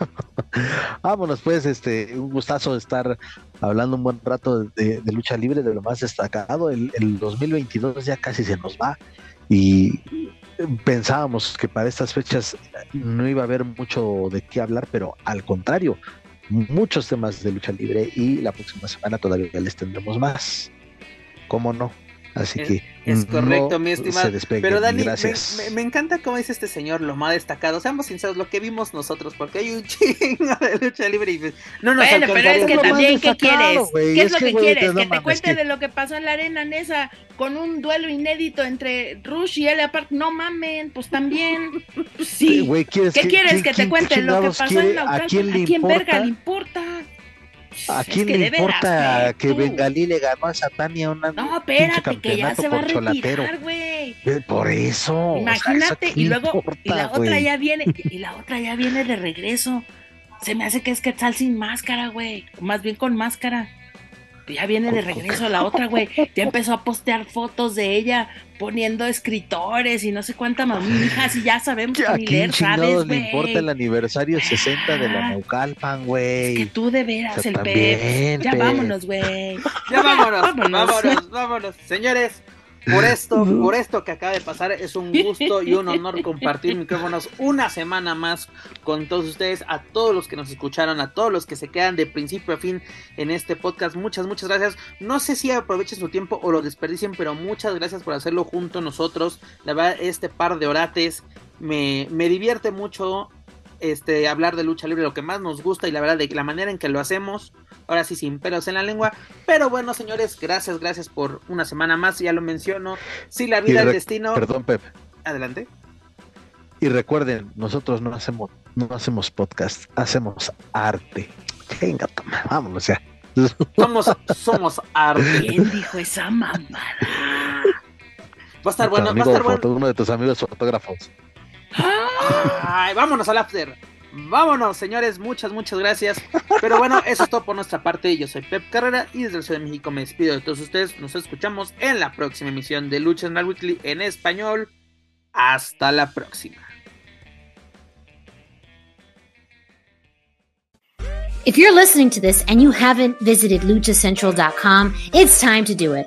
Vámonos pues, este, un gustazo estar hablando un buen rato de, de lucha libre, de lo más destacado. El, el 2022 ya casi se nos va y pensábamos que para estas fechas no iba a haber mucho de qué hablar, pero al contrario, muchos temas de lucha libre y la próxima semana todavía les tendremos más. ¿Cómo no? Así Es- que es correcto, no mi estimado. Pero Dani, me, gracias. me- me encanta cómo dice este señor, lo más destacado. Seamos sinceros, lo que vimos nosotros, porque hay un chingo de lucha libre y no nos Bueno, pero es que también, ¿qué quieres? ¿Qué es, es lo que, quieres? te- no que te mames, cuente que- de lo que pasó en la arena Nesa con un duelo inédito entre Rush y Elia Park. No mamen, pues también. Pues sí. Güey, ¿quieres ¿Qué quieres que te cuente lo que pasó quiere- en Naucalpan? ¿A quién le verga importa? le importa? ¿A Es quién que le importa que. Bengalí le ganó a Satania una No, espérate, que ya se va a retirar, güey. Por eso. o sea, Imagínate, ¿eso qué y luego, importa, y la otra ya viene, y la otra ya viene de regreso. Se me hace que es Quetzal sin máscara, güey. Más bien con máscara. Ya viene de regreso la otra, güey. Ya empezó a postear fotos de ella poniendo escritores y no sé cuánta mamija, si ya sabemos ¿A que ni leer sabes, le importa el aniversario 60 de la Ah. Naucalpan, Es güey? que tú de veras, O sea, el también, pep. Ya vámonos, güey. Ya vámonos, Vámonos. vámonos, vámonos, Señores, por esto, por esto que acaba de pasar, es un gusto y un honor compartir micrófonos una semana más con todos ustedes, a todos los que nos escucharon, a todos los que se quedan de principio a fin en este podcast. Muchas, muchas gracias. No sé si aprovechen su tiempo o lo desperdicien, pero muchas gracias por hacerlo junto a nosotros. La verdad, este par de orates me, me divierte mucho este, hablar de lucha libre, lo que más nos gusta y la verdad de la manera en que lo hacemos, ahora sí sin pelos en la lengua, pero bueno señores, gracias, gracias por una semana más, ya lo menciono, si la vida, el destino, Perdón, Pep. adelante. Y recuerden, nosotros no hacemos, no hacemos podcast, hacemos arte. Venga, toma, vámonos ya. Somos, somos arte. ¿Quién dijo esa mamada? Va a estar bueno, va a estar bueno. uno de tus amigos fotógrafos. Vámonos al after. Vámonos, señores, muchas, muchas gracias. Pero bueno, eso es todo por nuestra parte. Yo soy Pep Carrera y desde el Ciudad de México me despido de todos ustedes. Nos escuchamos en la próxima emisión de Lucha Central Weekly en español. Hasta la próxima. If you're listening to this and you haven't visited luchacentral.com, it's time to do it.